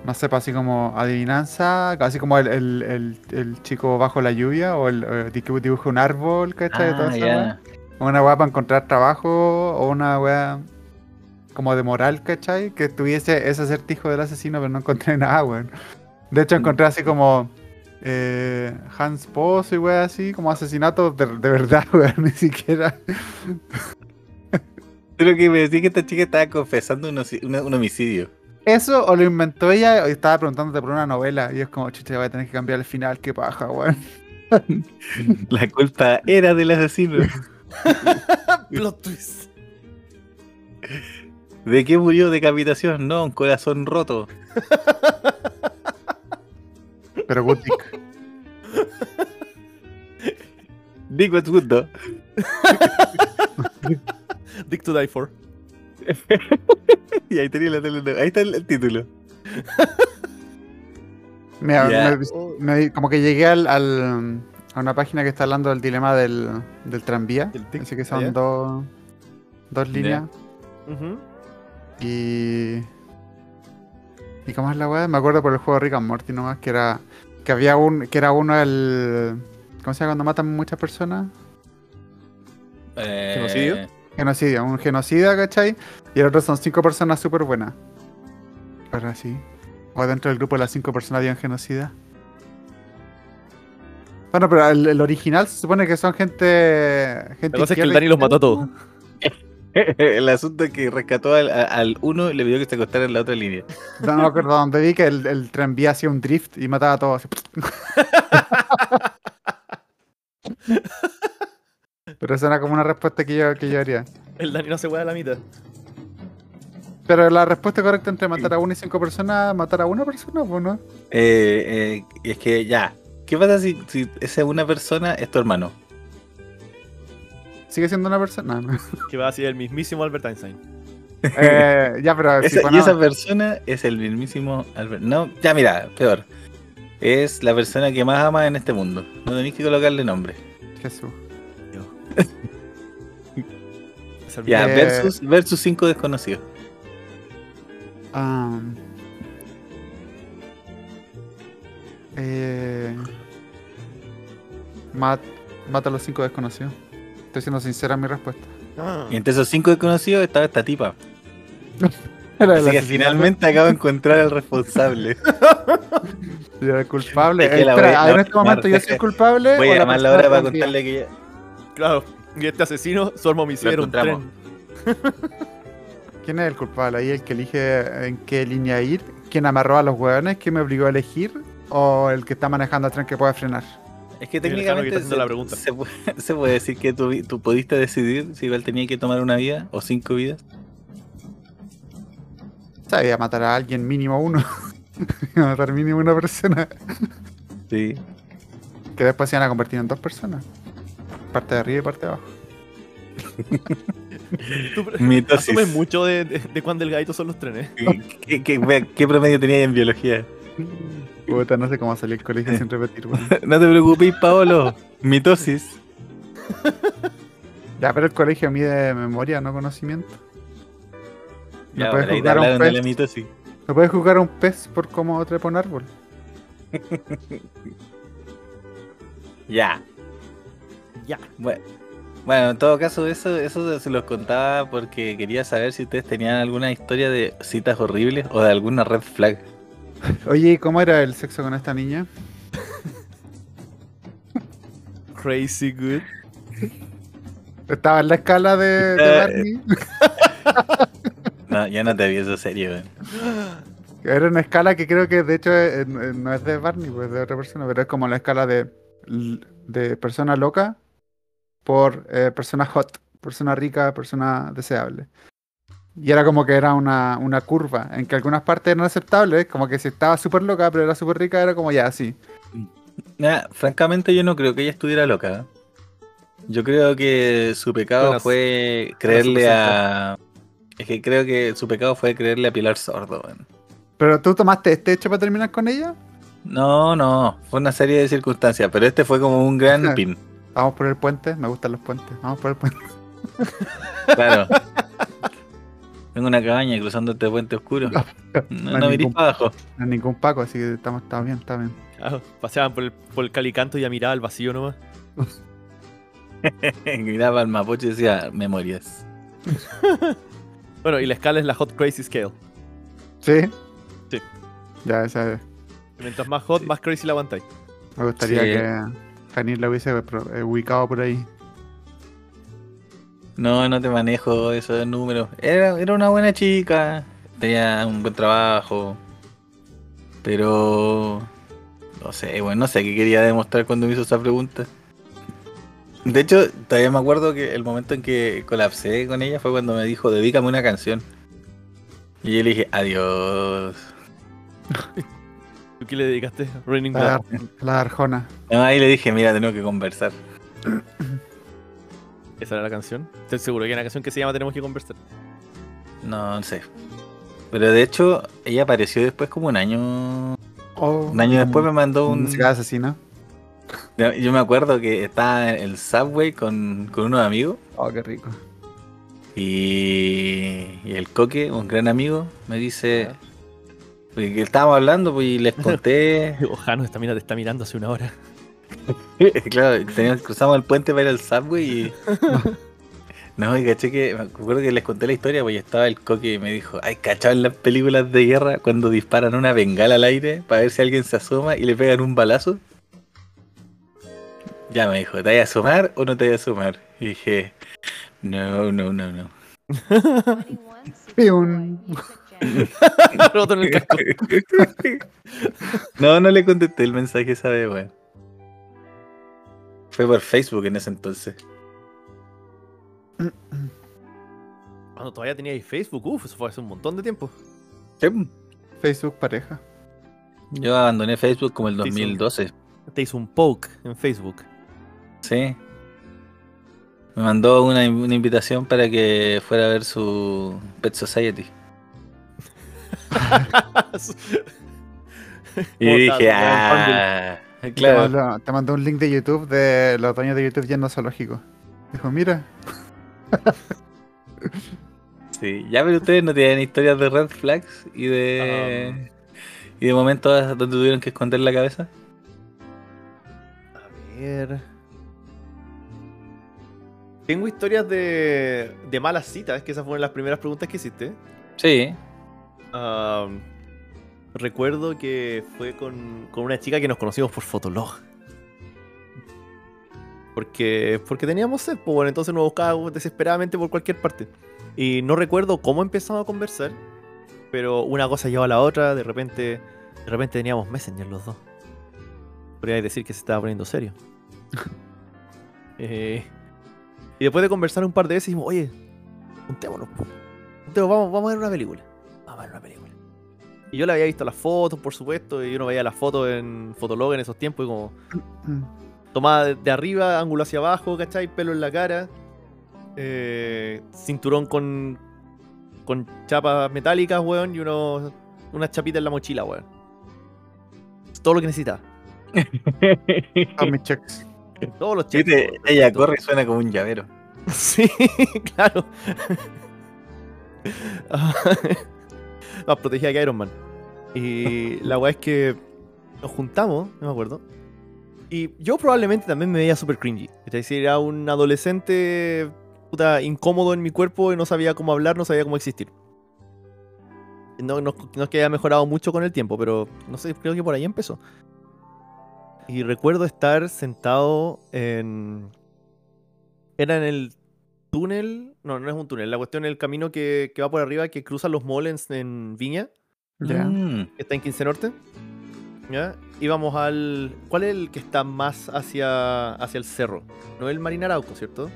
no sé, pues así como adivinanza, así como el, el, el, el chico bajo la lluvia o el, eh, que dibuja un árbol, ¿cachai? Ah, ya. Una weá para encontrar trabajo o una weá como de moral, ¿cachai? Que tuviese ese acertijo del asesino, pero no encontré nada, weón. De hecho, encontré así como eh, Hans Pozo y weá así, como asesinatos de, de verdad, weón, ni siquiera. Creo que me decía que esta chica estaba confesando un, un homicidio. Eso o lo inventó ella o estaba preguntándote por una novela y es como, chucha, voy a tener que cambiar el final, qué paja, weón. La culpa era del asesino. Plot twist. ¿De qué murió decapitación? No, un corazón roto. Pero Gutik. Dick what's good, though. Dick to die for. Y ahí tenía la telenovela. Ahí está el, el título. Mira, Ya. me- me- como que llegué al, al- a una página que está hablando del dilema del, del tranvía. Así que son dos, dos líneas. Y. ¿Y cómo es la weá? Me acuerdo por el juego Rick and Morty nomás, que era. Que había un. que era uno el. ¿Cómo se llama cuando matan muchas personas? Eh, ¿Genocidio? Genocidio, un genocida, ¿cachai? Y el otro son cinco personas súper buenas. Ahora sí. O dentro del grupo de las cinco personas habían genocida. Bueno, pero el, el original se supone que son gente. gente La cosa es que el Dani los mató a todos. el asunto es que rescató al, al uno y le pidió que se acostara en la otra línea. No, no me acuerdo donde vi que el, el tranvía hacía un drift y mataba a todos. Pero esa era como una respuesta que yo, que yo haría. El Dani no se puede a la mitad. Pero la respuesta correcta entre matar a una y cinco personas, matar a una persona, pues no. Eh, eh, es que ya. ¿Qué pasa si, si esa una persona es tu hermano? Sigue siendo una persona. ¿no? Que va a ser el mismísimo Albert Einstein. Eh, ya, pero si Esa- y ponemos- esa persona es el mismísimo Albert. No, ya mira, peor. Es la persona que más ama en este mundo. No tenéis que colocarle nombre. Jesús. Ya, Eh, versus, versus cinco desconocidos. Ah. eh, mat- mata a los cinco desconocidos. Estoy siendo sincera en mi respuesta. Ah. Y entre esos cinco desconocidos estaba esta tipa. Era Así que finalmente acabo de encontrar al responsable. yo era el culpable. Es que la Espera, voy- en este momento yo soy el culpable. Voy a la llamar la hora para contarle que ya. Claro. Y este asesino, su arma homicida era un tren. ¿Quién es el culpable? ¿Ahí el que elige en qué línea ir? ¿Quién amarró a los hueones? ¿Quién me obligó a elegir? ¿O el que está manejando el tren que puede frenar? Es que técnicamente se, la pregunta. se puede, se puede decir que tú, tú pudiste decidir si igual tenía que tomar una vida o cinco vidas. Sabía matar a alguien mínimo uno. matar mínimo una persona. Sí. Que después se iban a convertir en dos personas. Parte de arriba y parte de abajo. Tú asumes mucho de, de, de cuán delgaditos son los trenes. ¿Qué, qué promedio tenía en biología? Puta, no sé cómo salir del colegio sin repetir, weón. No te preocupes, Paolo. Mitosis. Ya, pero el colegio mide memoria, no conocimiento. No Ya, puedes jugar a un pez. mitosis. No puedes jugar a un pez por cómo trepa un árbol. Ya. Ya. Bueno, bueno, en todo caso, eso, eso se los contaba porque quería saber si ustedes tenían alguna historia de citas horribles o de alguna red flag. Oye, ¿y cómo era el sexo con esta niña? Crazy good. Estaba en la escala de, de Eh, Barney. No, ya no te vi esa serie, weón. Era una escala que creo que de hecho eh, eh, no es de Barney, pues es de otra persona, pero es como la escala de, de persona loca por eh, persona hot, persona rica, persona deseable. Y era como que era una, una curva, en que algunas partes eran aceptables, como que si estaba súper loca, pero era súper rica, era como ya, así. Nah, francamente yo no creo que ella estuviera loca. Yo creo que su pecado Bueno, fue creerle a... Es que creo que su pecado fue creerle a Pilar Sordo. ¿Pero tú tomaste este hecho para terminar con ella? No, no, fue una serie de circunstancias, pero este fue como un gran pin. Vamos por el puente, me gustan los puentes, vamos por el puente. Claro. Tengo una cabaña cruzando este puente oscuro. No, no no mirís ningún- para abajo. No hay ningún Paco, así que estamos, estamos bien, está bien. Claro, paseaban por el, por el calicanto y ya miraba al vacío nomás. Miraba al mapoche y decía memorias. Bueno, y la escala es la Hot Crazy Scale. ¿Sí? Sí. Ya, esa es. Mientras más hot, más crazy la aguantáis. Me gustaría Sí. que Janir la hubiese eh, ubicado por ahí. No, no te manejo esos números. Era, era una buena chica, tenía un buen trabajo, pero no sé, bueno, no sé qué quería demostrar cuando me hizo esa pregunta. De hecho, todavía me acuerdo que el momento en que colapsé con ella fue cuando me dijo, dedícame una canción. Y yo le dije, adiós. ¿Tú qué le dedicaste? Raining La, Blood. la Arjona. No, ahí le dije, mira, tenemos que conversar. Esa era la canción. Estoy seguro que hay una canción que se llama Tenemos que conversar. No, no sé. Pero de hecho, ella apareció después como un año... Oh, Un año después me mandó un... Música asesina. Yo me acuerdo que estaba en el subway con, con unos amigos Oh, qué rico. y, y el coque, un gran amigo, me dice porque que estábamos hablando pues, y les conté. Ojano, esta mina te está mirando hace una hora. claro, teníamos- cruzamos el puente para ir al subway y. No, y caché que me acuerdo que les conté la historia, pues y estaba el coque y me dijo, ay, cachado en las películas de guerra cuando disparan una bengala al aire para ver si alguien se asoma y le pegan un balazo. Ya me dijo, ¿te vas a asomar o no te vas a asomar? Y dije, no, no, no, no. Piun. Roto en el casco. no, no le contesté el mensaje esa vez, weón. Fue por Facebook en ese entonces. Cuando todavía teníais Facebook, uff, eso fue hace un montón de tiempo. Facebook pareja. Yo abandoné Facebook como el Sí, sí. 2012. Te hizo un poke en Facebook. Sí. Me mandó una, una invitación para que fuera a ver su Pet Society. Y ¿Cómo dije, ah, claro. Te, mandó, te mandó un link de YouTube de los dueños de YouTube yendo a zoológico. Dijo, mira, Sí, ya pero ustedes no tienen historias de red flags y de y de momentos donde tuvieron que esconder la cabeza. A ver. Tengo historias de, de malas citas, que esas fueron las primeras preguntas que hiciste. Sí. Am, recuerdo que fue con, con una chica que nos conocimos por Fotolog. Porque, porque teníamos sed, pues bueno, entonces nos buscábamos desesperadamente por cualquier parte. Y no recuerdo cómo empezamos a conversar, pero una cosa llevó a la otra, de repente, de repente teníamos Messenger los dos. Podría decir que se estaba poniendo serio. Eh, y después de conversar un par de veces dijimos, oye, juntémonos, juntémonos, vamos, vamos a ver una película. Vamos a ver una película. Y yo le había visto las fotos, por supuesto, y uno veía las fotos en Fotolog en esos tiempos y como tomada de- arriba, ángulo hacia abajo, ¿cachai? Pelo en la cara, eh, cinturón con, con chapas metálicas, weón, y unos, unas chapitas en la mochila, weón. Es todo lo que necesitaba. todos checks. Todos los checks. Ella todo. corre y suena como un llavero. Sí, claro. Más protegida que Iron Man. Y la weá es que nos juntamos, no me acuerdo. Y yo probablemente también me veía súper cringy. Es decir, era un adolescente puta, incómodo en mi cuerpo y no sabía cómo hablar, no sabía cómo existir. No, no, no es que haya mejorado mucho con el tiempo, pero no sé, creo que por ahí empezó. Y recuerdo estar sentado en. Era en el túnel. No, no es un túnel. La cuestión es el camino que, que va por arriba, que cruza los malls en, Viña. Ya. Mm, que está en 15 Norte. ¿Ya? Íbamos al. ¿Cuál es el que está más hacia, hacia el cerro? No es el Marina Arauco, ¿cierto?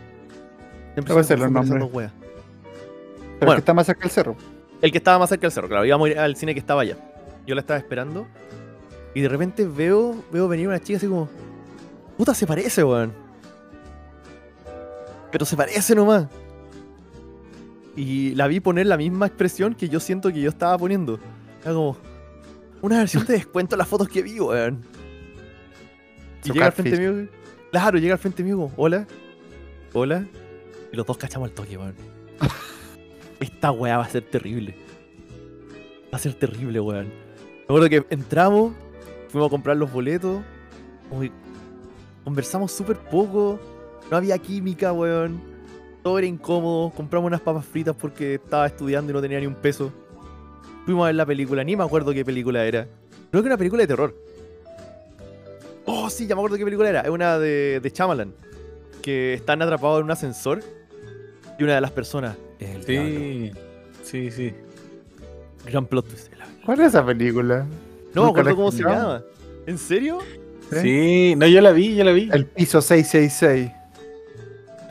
Siempre Puede se ser dos weas. Pero Bueno. es que está más cerca del cerro. El que estaba más cerca del cerro, claro. Íbamos a ir al cine que estaba allá. Yo la estaba esperando. Y de repente veo, veo venir una chica así como. Puta, se parece, weón. Pero se parece nomás. Y la vi poner la misma expresión que yo siento que yo estaba poniendo. Era como. Una versión de descuento en las fotos que vi, weón. Y Su llega al frente mío. Claro, llega al frente mío. Hola. Hola. Y los dos cachamos el toque, weón. Esta weá va a ser terrible. Va a ser terrible, weón. Me acuerdo que entramos, fuimos a comprar los boletos, conversamos súper poco, no había química, weón. Todo era incómodo, compramos unas papas fritas porque estaba estudiando y no tenía ni un peso. Fuimos a ver la película, ni me acuerdo qué película era. Creo que era una película de terror. Oh, sí, ya me acuerdo qué película era. Es una de, de Chamalan. Que están atrapados en un ascensor. Y una de las personas es el diablo. sí, sí, sí. Gran plot twist. ¿Cuál es esa película? No me acuerdo cómo se llama. ¿En serio? ¿Sí? Sí, no, yo la vi, yo la vi. El piso 666.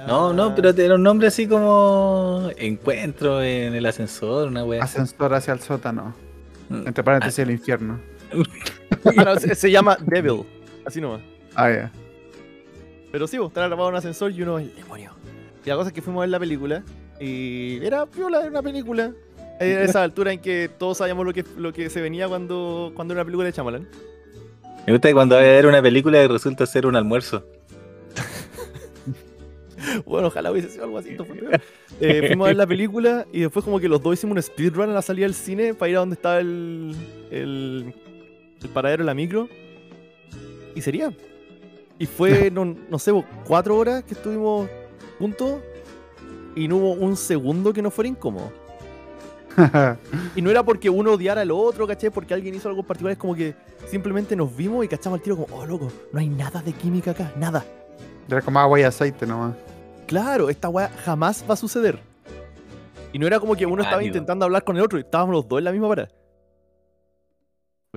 No, no, pero era un nombre así como encuentro en el ascensor, una wea. Ascensor hacia el sótano. Mm. Entre paréntesis, el infierno. Ah, no, se, se llama Devil. Así nomás. Ah, ya. Pero sí, vos, están atrapados en un ascensor y uno es el demonio. Y la cosa es que fuimos a ver la película. Y era piola, era una película. Era esa altura en que todos sabíamos lo que, lo que se venía cuando, cuando era una película de Chamalan. Me gusta que cuando va a ver una película y resulta ser un almuerzo. Bueno, ojalá hubiese sido algo así. esto fue peor. Eh, fuimos a ver la película y después como que los dos hicimos un speedrun a la salida del cine para ir a donde estaba el, el, el paradero de la micro. Y sería. Y fue, no, no sé, cuatro horas que estuvimos juntos y no hubo un segundo que no fuera incómodo. Y no era porque uno odiara al otro, ¿cachai? Porque alguien hizo algo particular, es como que simplemente nos vimos y cachamos al tiro como, oh, loco, no hay nada de química acá, nada. Era como agua y aceite nomás. Claro, esta weá jamás va a suceder. Y no era como que uno estaba intentando hablar con el otro y estábamos los dos en la misma parada.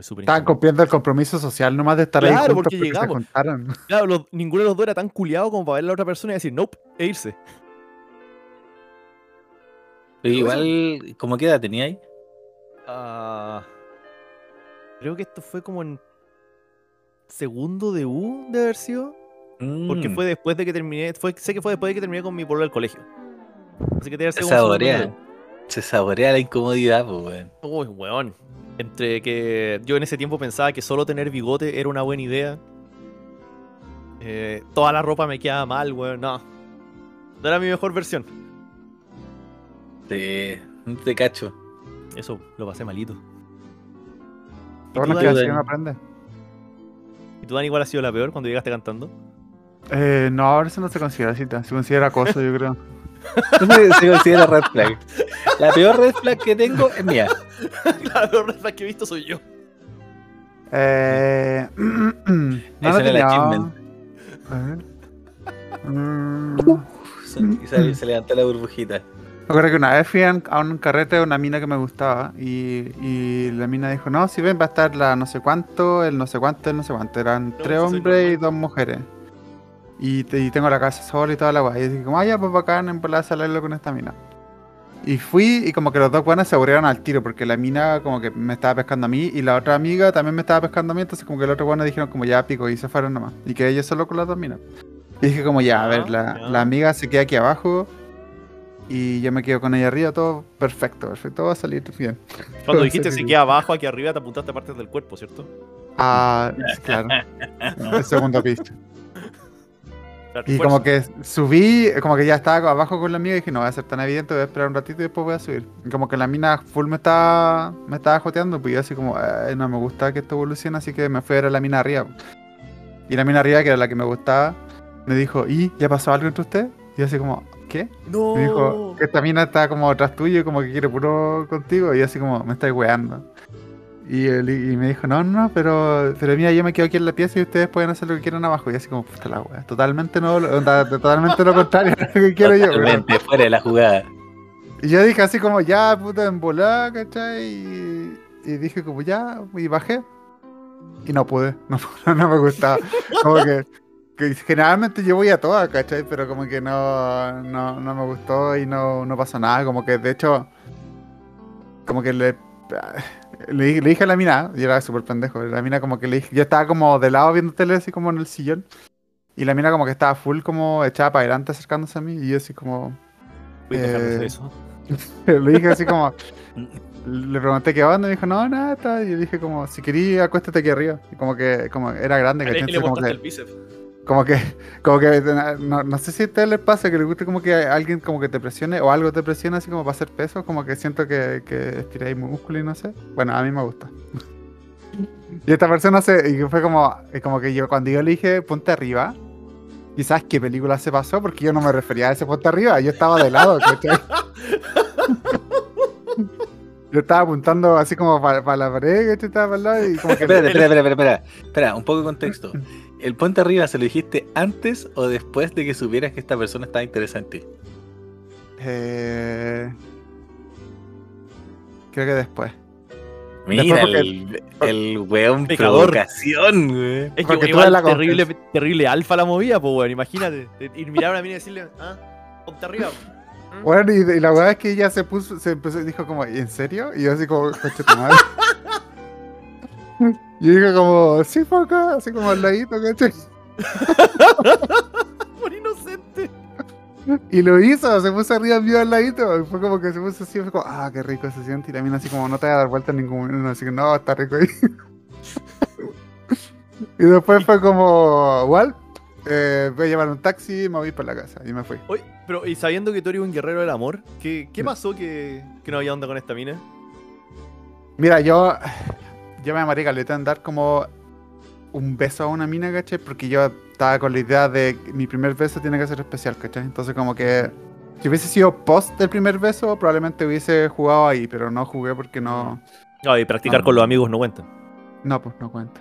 Súper Estaban cumpliendo el compromiso social nomás de estar ahí Claro, juntos porque porque llegamos. se. Claro, los- ninguno de los dos era tan culiado como para ver a la otra persona y decir nope e irse. Pero igual, ¿cómo qué edad tenía ahí? Ah, creo que esto fue como en segundo de U de haber sido. Porque Mm, fue después de que terminé. Fue, sé que fue después de que terminé con mi pueblo del colegio. Así que debe Se saborea. Se saborea la incomodidad, pues, weón. Uy, weón. Entre que yo en ese tiempo pensaba que solo tener bigote era una buena idea. Eh, toda la ropa me quedaba mal, weón. No. No era mi mejor versión. Te, te cacho. Eso lo pasé malito. ¿Y Lo que uno aprende. ¿Y tú, Dani, igual ha sido la peor cuando llegaste cantando? Eh, no, ahora eso no se considera cita. Se considera acoso, yo creo. Se considera red flag. La peor red flag que tengo es mía. la peor red flag que he visto soy yo. Eh, no, no era el achievement. A ver. Mm, Y se, se levantó la burbujita. Me acuerdo que una vez fui a un, carrete de una mina que me gustaba y, y la mina dijo, no, si ven va a estar la no sé cuánto, el no sé cuánto, el no sé cuánto. Eran No, tres hombres y dos mujeres. Y, te- y tengo la casa sola y toda la guay. Y dije, como, ah, ya, pues bacán, en volar salarlo con esta mina. Y fui y como que los dos buenos se aburrieron al tiro porque la mina como que me estaba pescando a mí y la otra amiga también me estaba pescando a mí. Entonces como que los otros buenos dijeron como ya pico y se fueron nomás. Y quedé yo solo con las dos minas. Y dije como ya, a ver, la, Ya. la amiga se queda aquí abajo y yo me quedo con ella arriba, todo perfecto, perfecto, va a salir bien. Cuando dijiste se queda abajo, aquí arriba te apuntaste a partes del cuerpo, ¿cierto? Ah, claro. El segundo piso. Claro, Y como que subí, como que ya estaba abajo con la amiga y dije, no va a ser tan evidente, voy a esperar un ratito y después voy a subir. Y como que la mina full me estaba, me estaba joteando, pues yo así como, "Ay, no me gusta que esto evolucione, así que me fui a ver a la mina arriba. Y la mina arriba, que era la que me gustaba, me dijo, ¿y ya pasó algo entre ustedes? Y yo así como, ¿qué? No. Me dijo que esta mina está como atrás tuyo y como que quiere puro contigo. Y yo así como, me estáis weando. Y, él, y me dijo, no, no, pero, pero mira, yo me quedo aquí en la pieza y ustedes pueden hacer lo que quieran abajo. Y así como, puta la wea. Totalmente no, totalmente lo contrario a lo que quiero yo. Totalmente fuera de la jugada. Y yo dije así como, ya, puta, en volada, ¿cachai? Y, y dije como ya, y bajé. Y no pude, no, no me gustaba. Como que, que generalmente yo voy a todas, ¿cachai? Pero como que no, no, no me gustó y no, no pasó nada. Como que de hecho, como que le, le, dije- le dije a la mina, y era súper pendejo, la mina como que le dije, yo estaba como de lado viendo tele así como en el sillón. Y la mina como que estaba full como echada para adelante acercándose a mí y yo así como... De hacer Eh, eso. Le dije así como. Le pregunté qué onda y me dijo, no, nada. Y yo dije como, si quería, acuéstate aquí arriba. Y como que, como era grande, ¿cachai? le Entonces, como, mostraste el que, bíceps. Como que, como que, no, no sé si a ustedes les pasa que les guste como que alguien como que te presione o algo te presione así como para hacer peso, como que siento que, que estiráis músculo y no sé. Bueno, a mí me gusta. Y esta persona se, y fue como, como que yo, cuando yo le dije ponte arriba, quizás qué película se pasó, porque yo no me refería a ese ponte arriba, yo estaba de lado, ¿cachai? Yo estaba apuntando así como para, la pared, ¿cachai? Estaba para el lado y como que... Espera, espera, espera, espera. Espera, un poco de contexto. ¿El puente arriba se lo dijiste antes o después de que supieras que esta persona estaba interesada en ti? Eh... Creo que después. Mira, porque- el, el weón Pecador. provocación, güey. Es que igual la terrible, terrible alfa la movida, pues, weón. Imagínate. te- Ir mirar a una mina y decirle, ah, ponte arriba. ¿Mm? Bueno, y, y la verdad es que ella se puso, se empezó, dijo como, ¿en serio? Y yo así como, coche tu madre. Y yo dije como, sí, fue acá, así como al ladito, ¿cachai? Por inocente. Y lo hizo, se puso arriba mío al ladito. Y fue como que se puso así, fue como, ah, qué rico se siente. Y mina así como, no te voy a dar vuelta en ningún momento. Así que no, está rico ahí. y después fue como, igual, eh, voy a llevar un taxi y me voy para la casa. Y me fui. Oye, pero y sabiendo que tú eres un guerrero del amor, ¿qué, qué pasó que, que no había onda con esta mina? Mira, yo, yo me amaría caleta en dar como un beso a una mina, ¿cachai? Porque yo estaba con la idea de que mi primer beso tiene que ser especial, ¿cachai? Entonces como que si hubiese sido post del primer beso, probablemente hubiese jugado ahí, pero no jugué porque no... No, y practicar con los amigos no cuenta. No, pues no cuenta.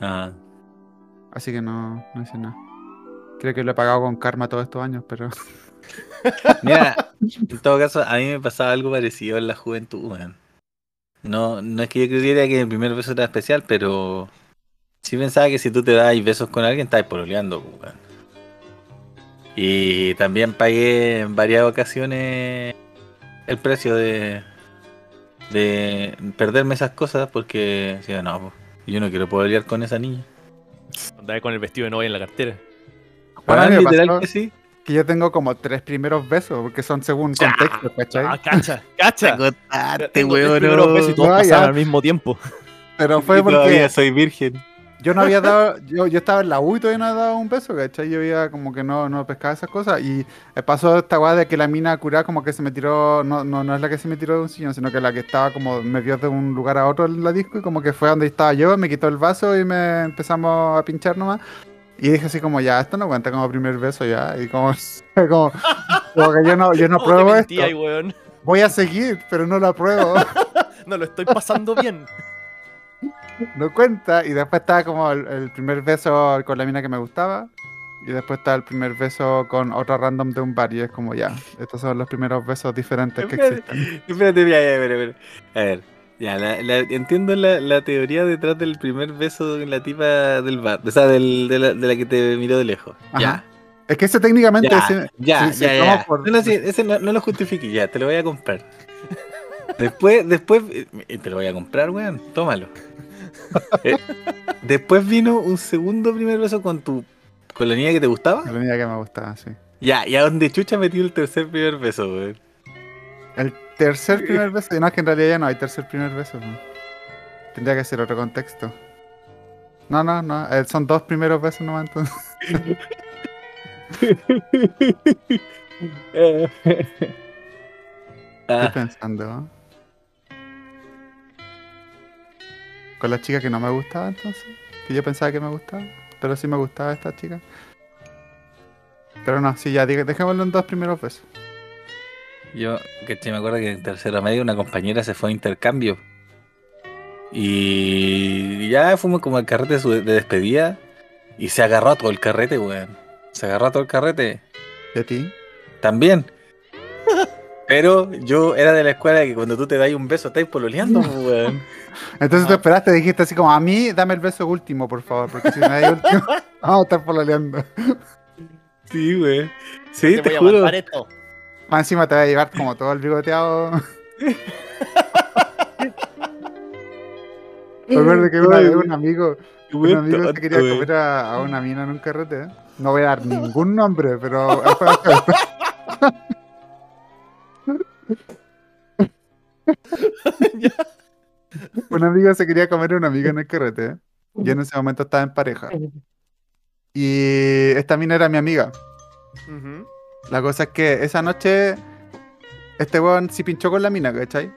Ah. Así que no, no hice nada. Creo que lo he pagado con karma todos estos años, pero... Mira, en todo caso, a mí me pasaba algo parecido en la juventud, weón. No, no es que yo creyera que el primer beso era especial, pero sí pensaba que si tú te das besos con alguien, estás pololeando, pues. Y también pagué en varias ocasiones el precio de, de perderme esas cosas porque decía, no, pues, yo no quiero pololear con esa niña. Andaba con el vestido de novia en la cartera. Bueno, me literal pasó que sí. Que yo tengo como tres primeros besos, porque son según contexto, ¿cachai? Ah, cacha, cacha. Tres weón. primeros besos y todos No, al mismo tiempo. Pero fue porque... todavía soy virgen. Yo no había dado, yo, yo estaba en la U y todavía no había dado un beso, ¿cachai? Yo había como que no, no pescaba esas cosas. Y pasó esta weá de que la mina curada como que se me tiró, no, no, no es la que se me tiró de un sillón, sino que la que estaba como, me vio de un lugar a otro en la disco y como que fue donde estaba yo, me quitó el vaso y me empezamos a pinchar nomás. Y dije así como, ya, esto no cuenta como primer beso ya. Y como, como, como que yo no, yo no ¿Cómo te pruebo mentí esto. weón? Voy a seguir, pero no lo apruebo. No lo estoy pasando bien. no cuenta. Y después estaba como el, el primer beso con la mina que me gustaba. Y después está el primer beso con otra random de un bar. Y es como ya, estos son los primeros besos diferentes que Espérate, existen. espérate, ya, espera, espera. A ver, ya, la, la- entiendo la, la teoría detrás del primer beso en la tipa del bar, o sea, del, de, la, de la que te miró de lejos. Ajá. Ya, Es que ese técnicamente ya, ese- ya, ya, ya, vamos ya. por- No, no, sí, ese no, no lo justifique, ya, te lo voy a comprar. Después, después, eh, te lo voy a comprar, weón, tómalo. Eh, después vino un segundo primer beso con tu, con la niña que te gustaba. la niña que me gustaba, sí. Ya, y a donde chucha metió el tercer primer beso, weón. El tercer primer beso. No, es que en realidad ya no hay tercer primer beso. ¿no? Tendría que ser otro contexto. No, no, no. eh, son dos primeros besos nomás entonces. Estoy Ah, pensando. ¿no? Con la chica que no me gustaba entonces. Que yo pensaba que me gustaba. Pero sí me gustaba esta chica. Pero no, sí, ya, dejémoslo en dos primeros besos. Yo, que me acuerdo que en tercero medio una compañera se fue a intercambio. Y ya fuimos como al carrete de, despedida. Y se agarró a todo el carrete, weón. Se agarró a todo el carrete. ¿De ti? También. Pero yo era de la escuela que cuando tú te das un beso estáis pololeando, po, weón. Entonces tú Ah. esperaste, dijiste así como, a mí dame el beso último, por favor, porque si me das el último, vamos a estar pololeando. Sí, weón. Sí, Te te, voy a juro. aguantar esto. Más encima te va a llevar como todo el bigoteado. Recuerdo que una vez un amigo, un amigo se quería comer a, a una mina en un carrete. ¿eh? No voy a dar ningún nombre, pero un amigo se quería comer a una amiga en el carrete. ¿eh? Yo en ese momento estaba en pareja. Y esta mina era mi amiga. Ujú. La cosa es que esa noche este weón sí pinchó con la mina, ¿cachai?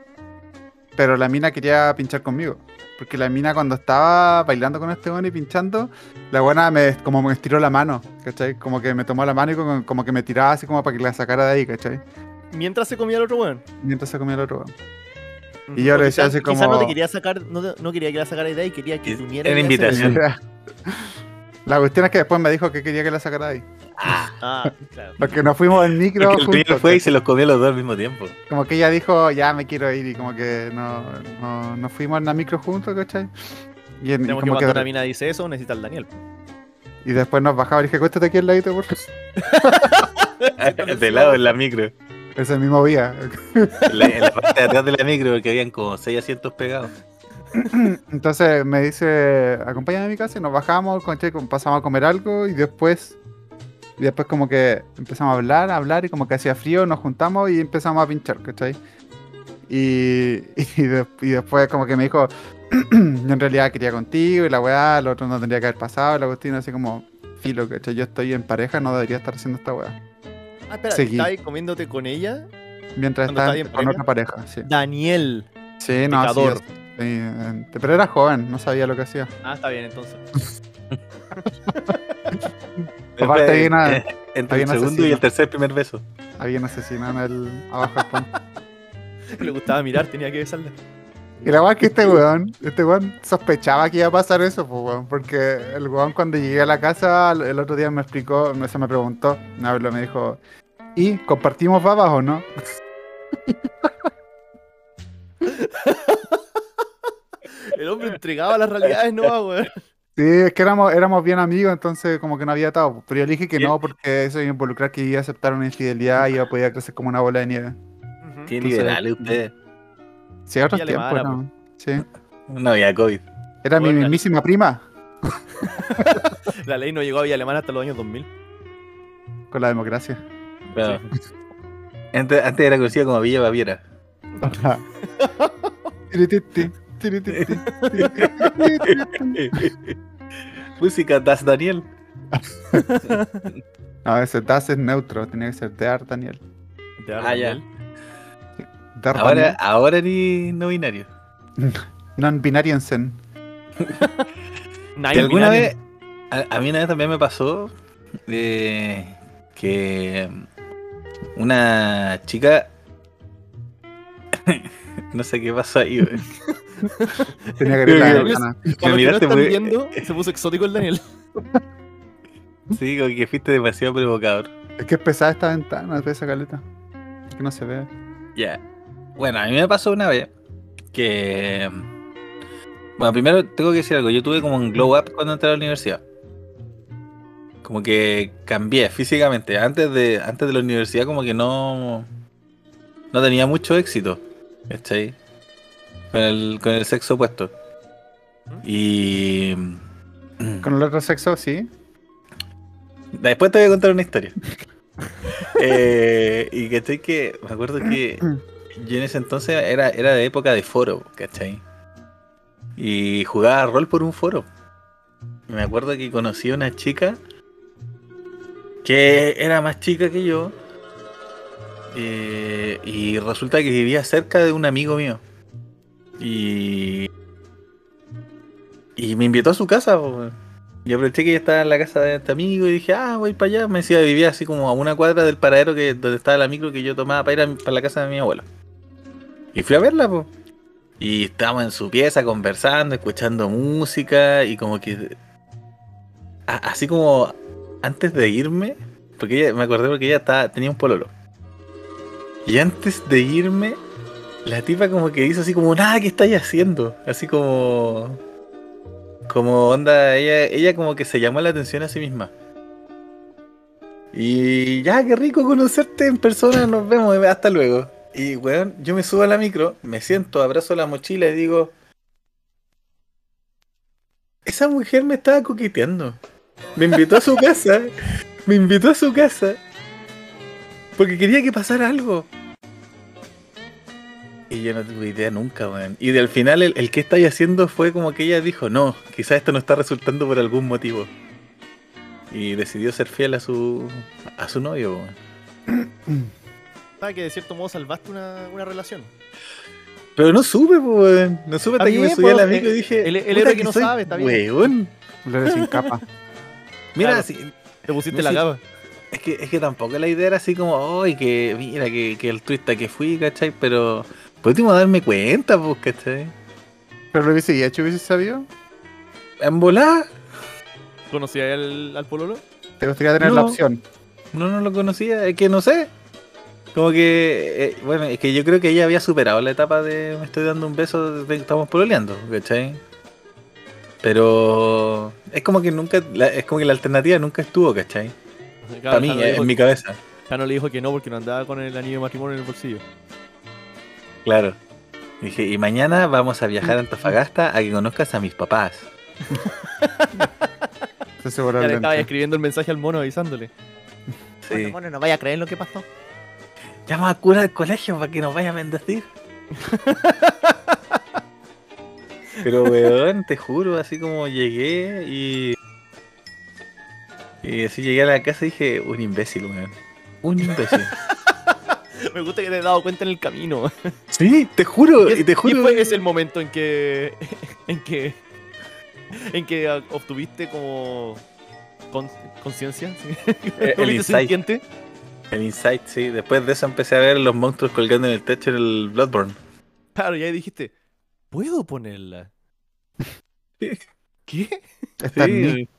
Pero la mina quería pinchar conmigo. Porque la mina cuando estaba bailando con este weón y pinchando, la buena me, como me estiró la mano, ¿cachai? Como que me tomó la mano y como, como que me tiraba así como para que la sacara de ahí, ¿cachai? Mientras se comía el otro weón. Mientras se comía el otro weón. Y yo le decía quizás- así quizás no como- te quería sacar, no, te- no quería que la sacara de ahí, quería que Era te uniera una invitación. La cuestión es que después me dijo que quería que la sacara de ahí. Ah, claro. Porque nos fuimos en micro Porque el juntos, primero fue y se los comió los dos al mismo tiempo. Como que ella dijo, ya me quiero ir y como que no, no, nos fuimos en la micro juntos, ¿cachai? Y, en- Tenemos que como cuando que, una mina dice eso, necesita al Daniel. y después nos bajaba y dije, cuéntate aquí al ladito, por favor. de lado en la micro. Ese mismo día. En la, en la parte de atrás de la micro, porque habían como seis asientos pegados. Entonces me dice, acompáñame a mi casa y nos bajamos, pasamos a comer algo y después, y después como que empezamos a hablar, a hablar y como que hacía frío, nos juntamos y empezamos a pinchar, ¿cachai? Y, y, de- y después como que me dijo, yo en realidad quería contigo y la weá, lo otro no tendría que haber pasado, la cuestión así como, filo, ¿cachai? Yo estoy en pareja, no debería estar haciendo esta weá. Ah, espera. ¿estabas ahí comiéndote con ella? Mientras ¿Cuando estaba estaba con pareja? otra pareja, sí. Daniel. Sí, no, sí, eh, pero era joven, no sabía lo que hacía. Ah, está bien, entonces. Aparte hay una- eh, entre el un segundo y el tercer primer beso. Había un asesino en el abajo del. Le gustaba mirar, tenía que besarle. Y la weá es que este weón, este weón sospechaba que iba a pasar eso, pues weón. Porque el weón cuando llegué a la casa, el otro día me explicó, me- se me preguntó, me habló, me dijo, ¿y compartimos babas o no? El hombre entregaba las realidades, no, weón. Sí, es que éramos, éramos bien amigos, entonces como que no había atado. pues. Pero yo le dije que no, porque eso iba a involucrar que iba a aceptar una infidelidad y iba a poder crecer como una bola de nieve. Qué Entonces- liberales ustedes. Sí, a otros tiempos, ¿no? Sí. No había COVID. Era mi mismísima prima La ley no llegó a Villa Alemana hasta los años 2000. con la democracia. Claro. Antes, antes era conocida como Villa Baviera. Música Das Daniel. No, ese Das es neutro, tenía que ser Dear Daniel. Te da Ah, ya. Ahora, Daniel. ahora ni no binario. Non-binariansen. Nine Que alguna binario. vez, a, a mí una vez también me pasó eh, que una chica, no sé qué pasó ahí, güey. Tenía que abrir la Pero- ventana. Para los que Me no miraste están muy- viendo, se puso exótico el Daniel. Sí, como que fuiste demasiado provocador. Es que es pesada esta ventana, de esa caleta. Es que no se ve. Ya. Bueno, a mí me pasó una vez que. Bueno, primero tengo que decir algo. Yo tuve como un glow up cuando entré a la universidad. Como que cambié físicamente. Antes de, antes de la universidad, como que no. No tenía mucho éxito. ¿Cachai? Con el, con el sexo opuesto. Y. Con el otro sexo, sí. Después te voy a contar una historia. Eh, y que que. Me acuerdo que yo en ese entonces era, era de época de foro, ¿cachai? Y jugaba rol por un foro. Y me acuerdo que conocí a una chica que era más chica que yo. eh, y resulta que vivía cerca de un amigo mío. Y. Y me invitó a su casa, po, weón. Y aproveché que ella estaba en la casa de este amigo y dije, ah, voy para allá. Me decía, vivía así como a una cuadra del paradero que, donde estaba la micro que yo tomaba para ir a, para la casa de mi abuelo. Y fui a verla, pues. Y estábamos en su pieza conversando, escuchando música y como que... así como antes de irme, porque ella- me acordé porque ella estaba, tenía un pololo. Y antes de irme, la tipa como que hizo así como, nada, ¿qué estáis haciendo? Así como... Como onda, ella, ella como que se llamó la atención a sí misma. Y ya, qué rico conocerte en persona, nos vemos, hasta luego. Y weón, yo me subo a la micro, me siento, abrazo la mochila y digo, esa mujer me estaba coqueteando. Me invitó a su casa, me invitó a su casa, porque quería que pasara algo. Y yo no tuve idea nunca, weón. Y al final el, el que estáis haciendo fue como que ella dijo, no, quizás esto no está resultando por algún motivo. Y decidió ser fiel a su a su novio, weón. Ah, que de cierto modo salvaste una, una relación. Pero no supe, po, weón. No supe hasta Está que me subí a po, la micro eh, y dije. el- el "Puta héroe que no soy sabe, está bien". Weón. Lore sin capa. Mira, Claro. si- Te pusiste la sé. capa. es que, es que tampoco la idea era así como, ¡ay, que mira, que, que el twista que fui, ¿cachai? Pero por último darme cuenta, pues, ¿cachai? Pero lo hubiese hecho, hubiese sabido. En volar, ¿Conocías al, al pololo? Te gustaría tener la No. opción. no, no lo conocía, es que no sé. Como que, eh, bueno, es que yo creo que ella había superado la etapa de me estoy dando un beso de que estamos pololeando, ¿cachai? Pero es como que nunca, la- es como que la alternativa nunca estuvo, ¿cachai? Para mí, eh, en mi cabeza. Jano le dijo que no porque no andaba con el anillo de matrimonio en el bolsillo. Claro. Dije, y mañana vamos a viajar a Antofagasta a que conozcas a mis papás. Ya le estaba escribiendo el mensaje al mono avisándole. Sí. mono, no vaya a creer lo que pasó. Llama a cura del colegio para que nos vaya a bendecir. Pero weón, te juro, así como llegué y. Y así llegué a la casa y dije, un imbécil, weón. Un imbécil. Me gusta que te he dado cuenta en el camino. sí, te juro, Y, y te y juro. fue ese el momento en que. en que. en que obtuviste como. con- conciencia. ¿sí? Eh, el ¿Volviste insight. El insight, sí. Después de eso empecé a ver los monstruos colgando en el techo en el Bloodborne. Claro, y ahí dijiste. ¿Puedo ponerla? ¿Qué? Está en mí. Sí.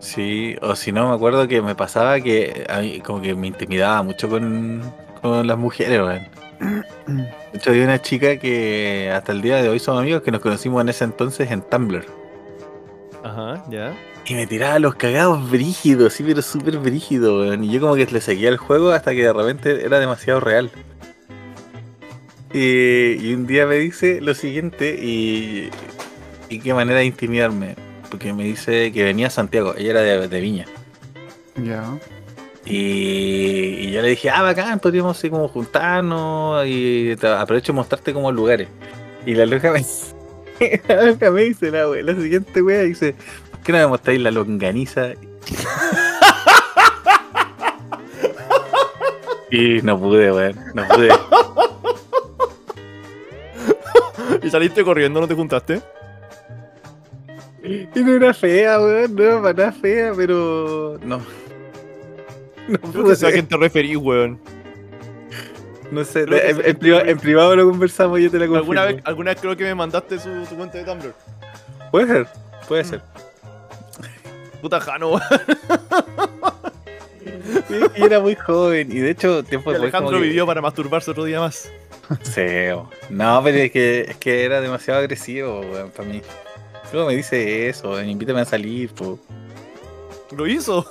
Sí, o si no, me acuerdo que me pasaba que a mí como que me intimidaba mucho con, con las mujeres, weón. De hecho, había una chica que hasta el día de hoy somos amigos que nos conocimos en ese entonces en Tumblr. Ajá, ya. Y me tiraba los cagados brígidos, sí, pero súper brígido, weón. Y yo como que le seguía el juego hasta que de repente era demasiado real. Y, y un día me dice lo siguiente y, y qué manera de intimidarme. Porque me dice que venía a Santiago, ella era de, de Viña. Ya. Y, y yo le dije, ah, bacán, podríamos así como juntarnos y te aprovecho de mostrarte como lugares. Y la loca me, la loca me dice, la, wea, la siguiente wea dice, ¿por qué no me mostráis la longaniza? y no pude, weón, no pude. ¿Y saliste corriendo, no te juntaste? Y no era fea, weón, no era para nada fea, pero no. No sé a pude. quién te referís, weón. No sé, en, privado lo conversamos y yo te la confirmo. ¿Alguna vez, alguna vez creo que me mandaste su, tu cuenta de Tumblr. Puede ser, puede ser. Puta Jano, weón. Y era muy joven. Y de hecho, tiempo después Alejandro que- vivió para masturbarse otro día más. Sí, no, pero es que, es que era demasiado agresivo, weón, para mí. Luego me dice eso, invítame a salir, po. Lo hizo.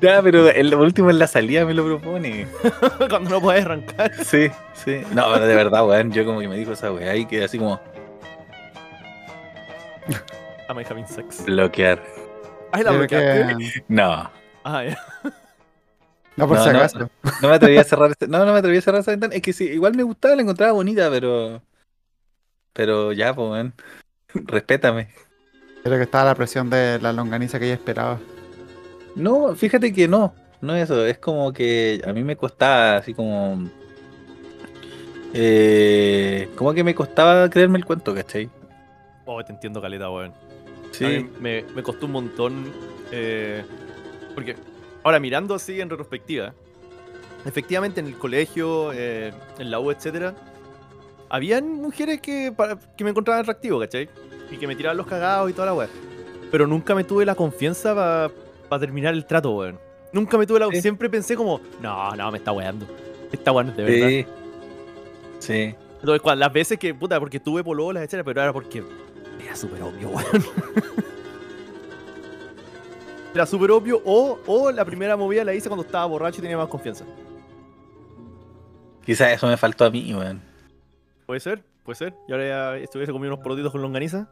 Ya, pero el último en la salida me lo propone. Cuando no puedes arrancar. Sí, sí. No, pero de verdad, weón, yo como que me dijo esa weá y quedé así como Am I having sex? bloquear. Ay, la bloqueaste. que- No. Ah, ya. No, por No, si no. acaso. No me atreví a cerrar ese- No, no me atreví a cerrar esa ventana. Es que sí, igual me gustaba, la encontraba bonita, pero. Pero ya, pues, weón. Respétame. Creo que estaba la presión de la longaniza que ella esperaba. No, fíjate que no, no es eso, es como que a mí me costaba así como... Eh, como que me costaba creerme el cuento, ¿cachai? Oh, te entiendo, caleta, weón. A Sí, mí me, me costó un montón. eh, porque ahora mirando así en retrospectiva, efectivamente en el colegio, eh, en la U, etcétera, habían mujeres que, para- que me encontraban atractivo, ¿cachai? Y que me tiraban los cagados y toda la weá. Pero nunca me tuve la confianza para terminar el trato, weón. Nunca me tuve la. Sí. Siempre pensé como, no, no, me está weando. Está bueno, de verdad. Sí. Sí. Entonces, cuando- las veces que, puta, porque tuve pololas, etcétera, pero era porque era súper obvio, weón. Era súper obvio, o, o la primera movida la hice cuando estaba borracho y tenía más confianza. Quizás eso me faltó a mí, weón. Puede ser, puede ser. Y ahora ya estuviese comiendo unos porotitos con longaniza.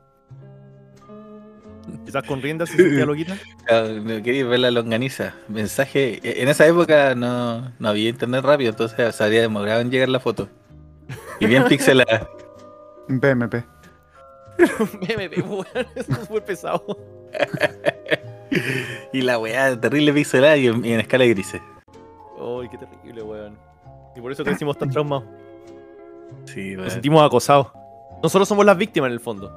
Quizás con riendas si. Ah, no Quería ver la longaniza. Mensaje. e- En esa época no, no había internet rápido, entonces se habría demorado en llegar la foto. Y bien pixelada. Un BMP. MMP, weón, eso es súper pesado. y la weá terrible pixelada y en, y en escala de grises. Uy, qué terrible, weón. Y por eso crecimos tan traumados. Sí, Nos weón. sentimos acosados. Nosotros somos las víctimas en el fondo.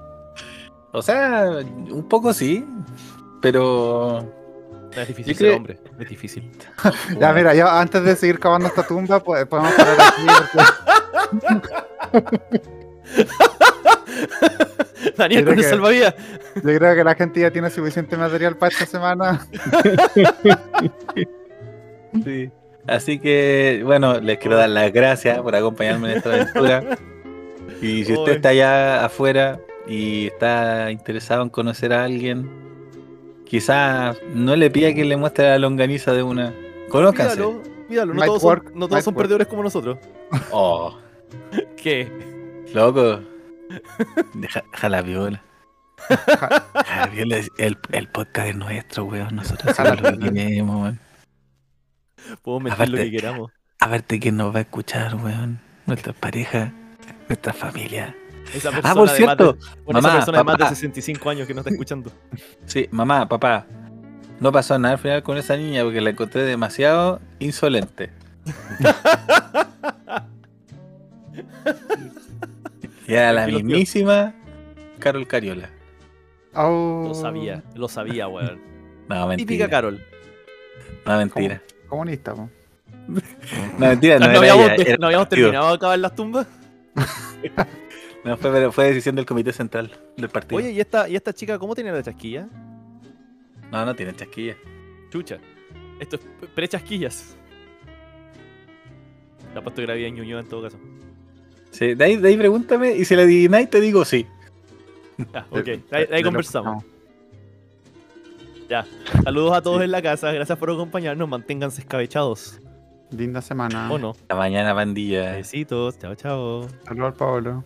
O sea, un poco sí, pero Es difícil Yo ser creo- hombre. Es difícil. Ya, mira, ya antes de seguir cavando esta tumba, pues, podemos parar aquí. porque Daniel con salvavidas. yo creo que la gente ya tiene suficiente material para esta semana. Sí. Así que, bueno, les quiero dar las gracias por acompañarme en esta aventura. Y si usted está allá afuera y está interesado en conocer a alguien, quizás no le pida que le muestre la longaniza de una. Conózcanse. Pídalo, pídalo. No Might todos work, son, no todos might son work. perdedores como nosotros. Oh, ¿Qué? loco. Deja, deja la viola. La viola, El, el podcast es nuestro, weón. Nosotros hacemos lo que queremos, weón. Podemos mentir lo Aparte- que queramos. A verte quién nos va a escuchar, weón. Nuestra pareja, nuestra familia. Esa Ah, persona por de cierto, más de, bueno, esa mamá, persona de más de papá. 65 años que no está escuchando. Sí, mamá, papá. No pasó nada al final con esa niña porque la encontré demasiado insolente. y era la mismísima Carol Cariola. Oh, Lo sabía, lo sabía, weón. No, mentira. Típica Carol. No, mentira. Comunista, po. No, mentira, no, ¿No, era habíamos, ella, era no habíamos partido. terminado de acabar las tumbas? No, fue, pero fue decisión del comité central del partido. Oye, ¿y esta, ¿y esta chica cómo tenía la chasquilla? No, no tiene chasquilla. Chucha. Esto es pre- pre-chasquillas. La puesto gravedad en Ñuñoa en todo caso. Sí, de ahí, de ahí pregúntame y si la adivináis te digo sí. Ah, ok. De- Ahí, de- ahí de lo- conversamos. Ya. Saludos a todos en la casa. Gracias por acompañarnos. Manténganse escabechados. Linda semana. ¿O no? La mañana pandilla. Besitos. Chao, chao. Saludos al Pablo.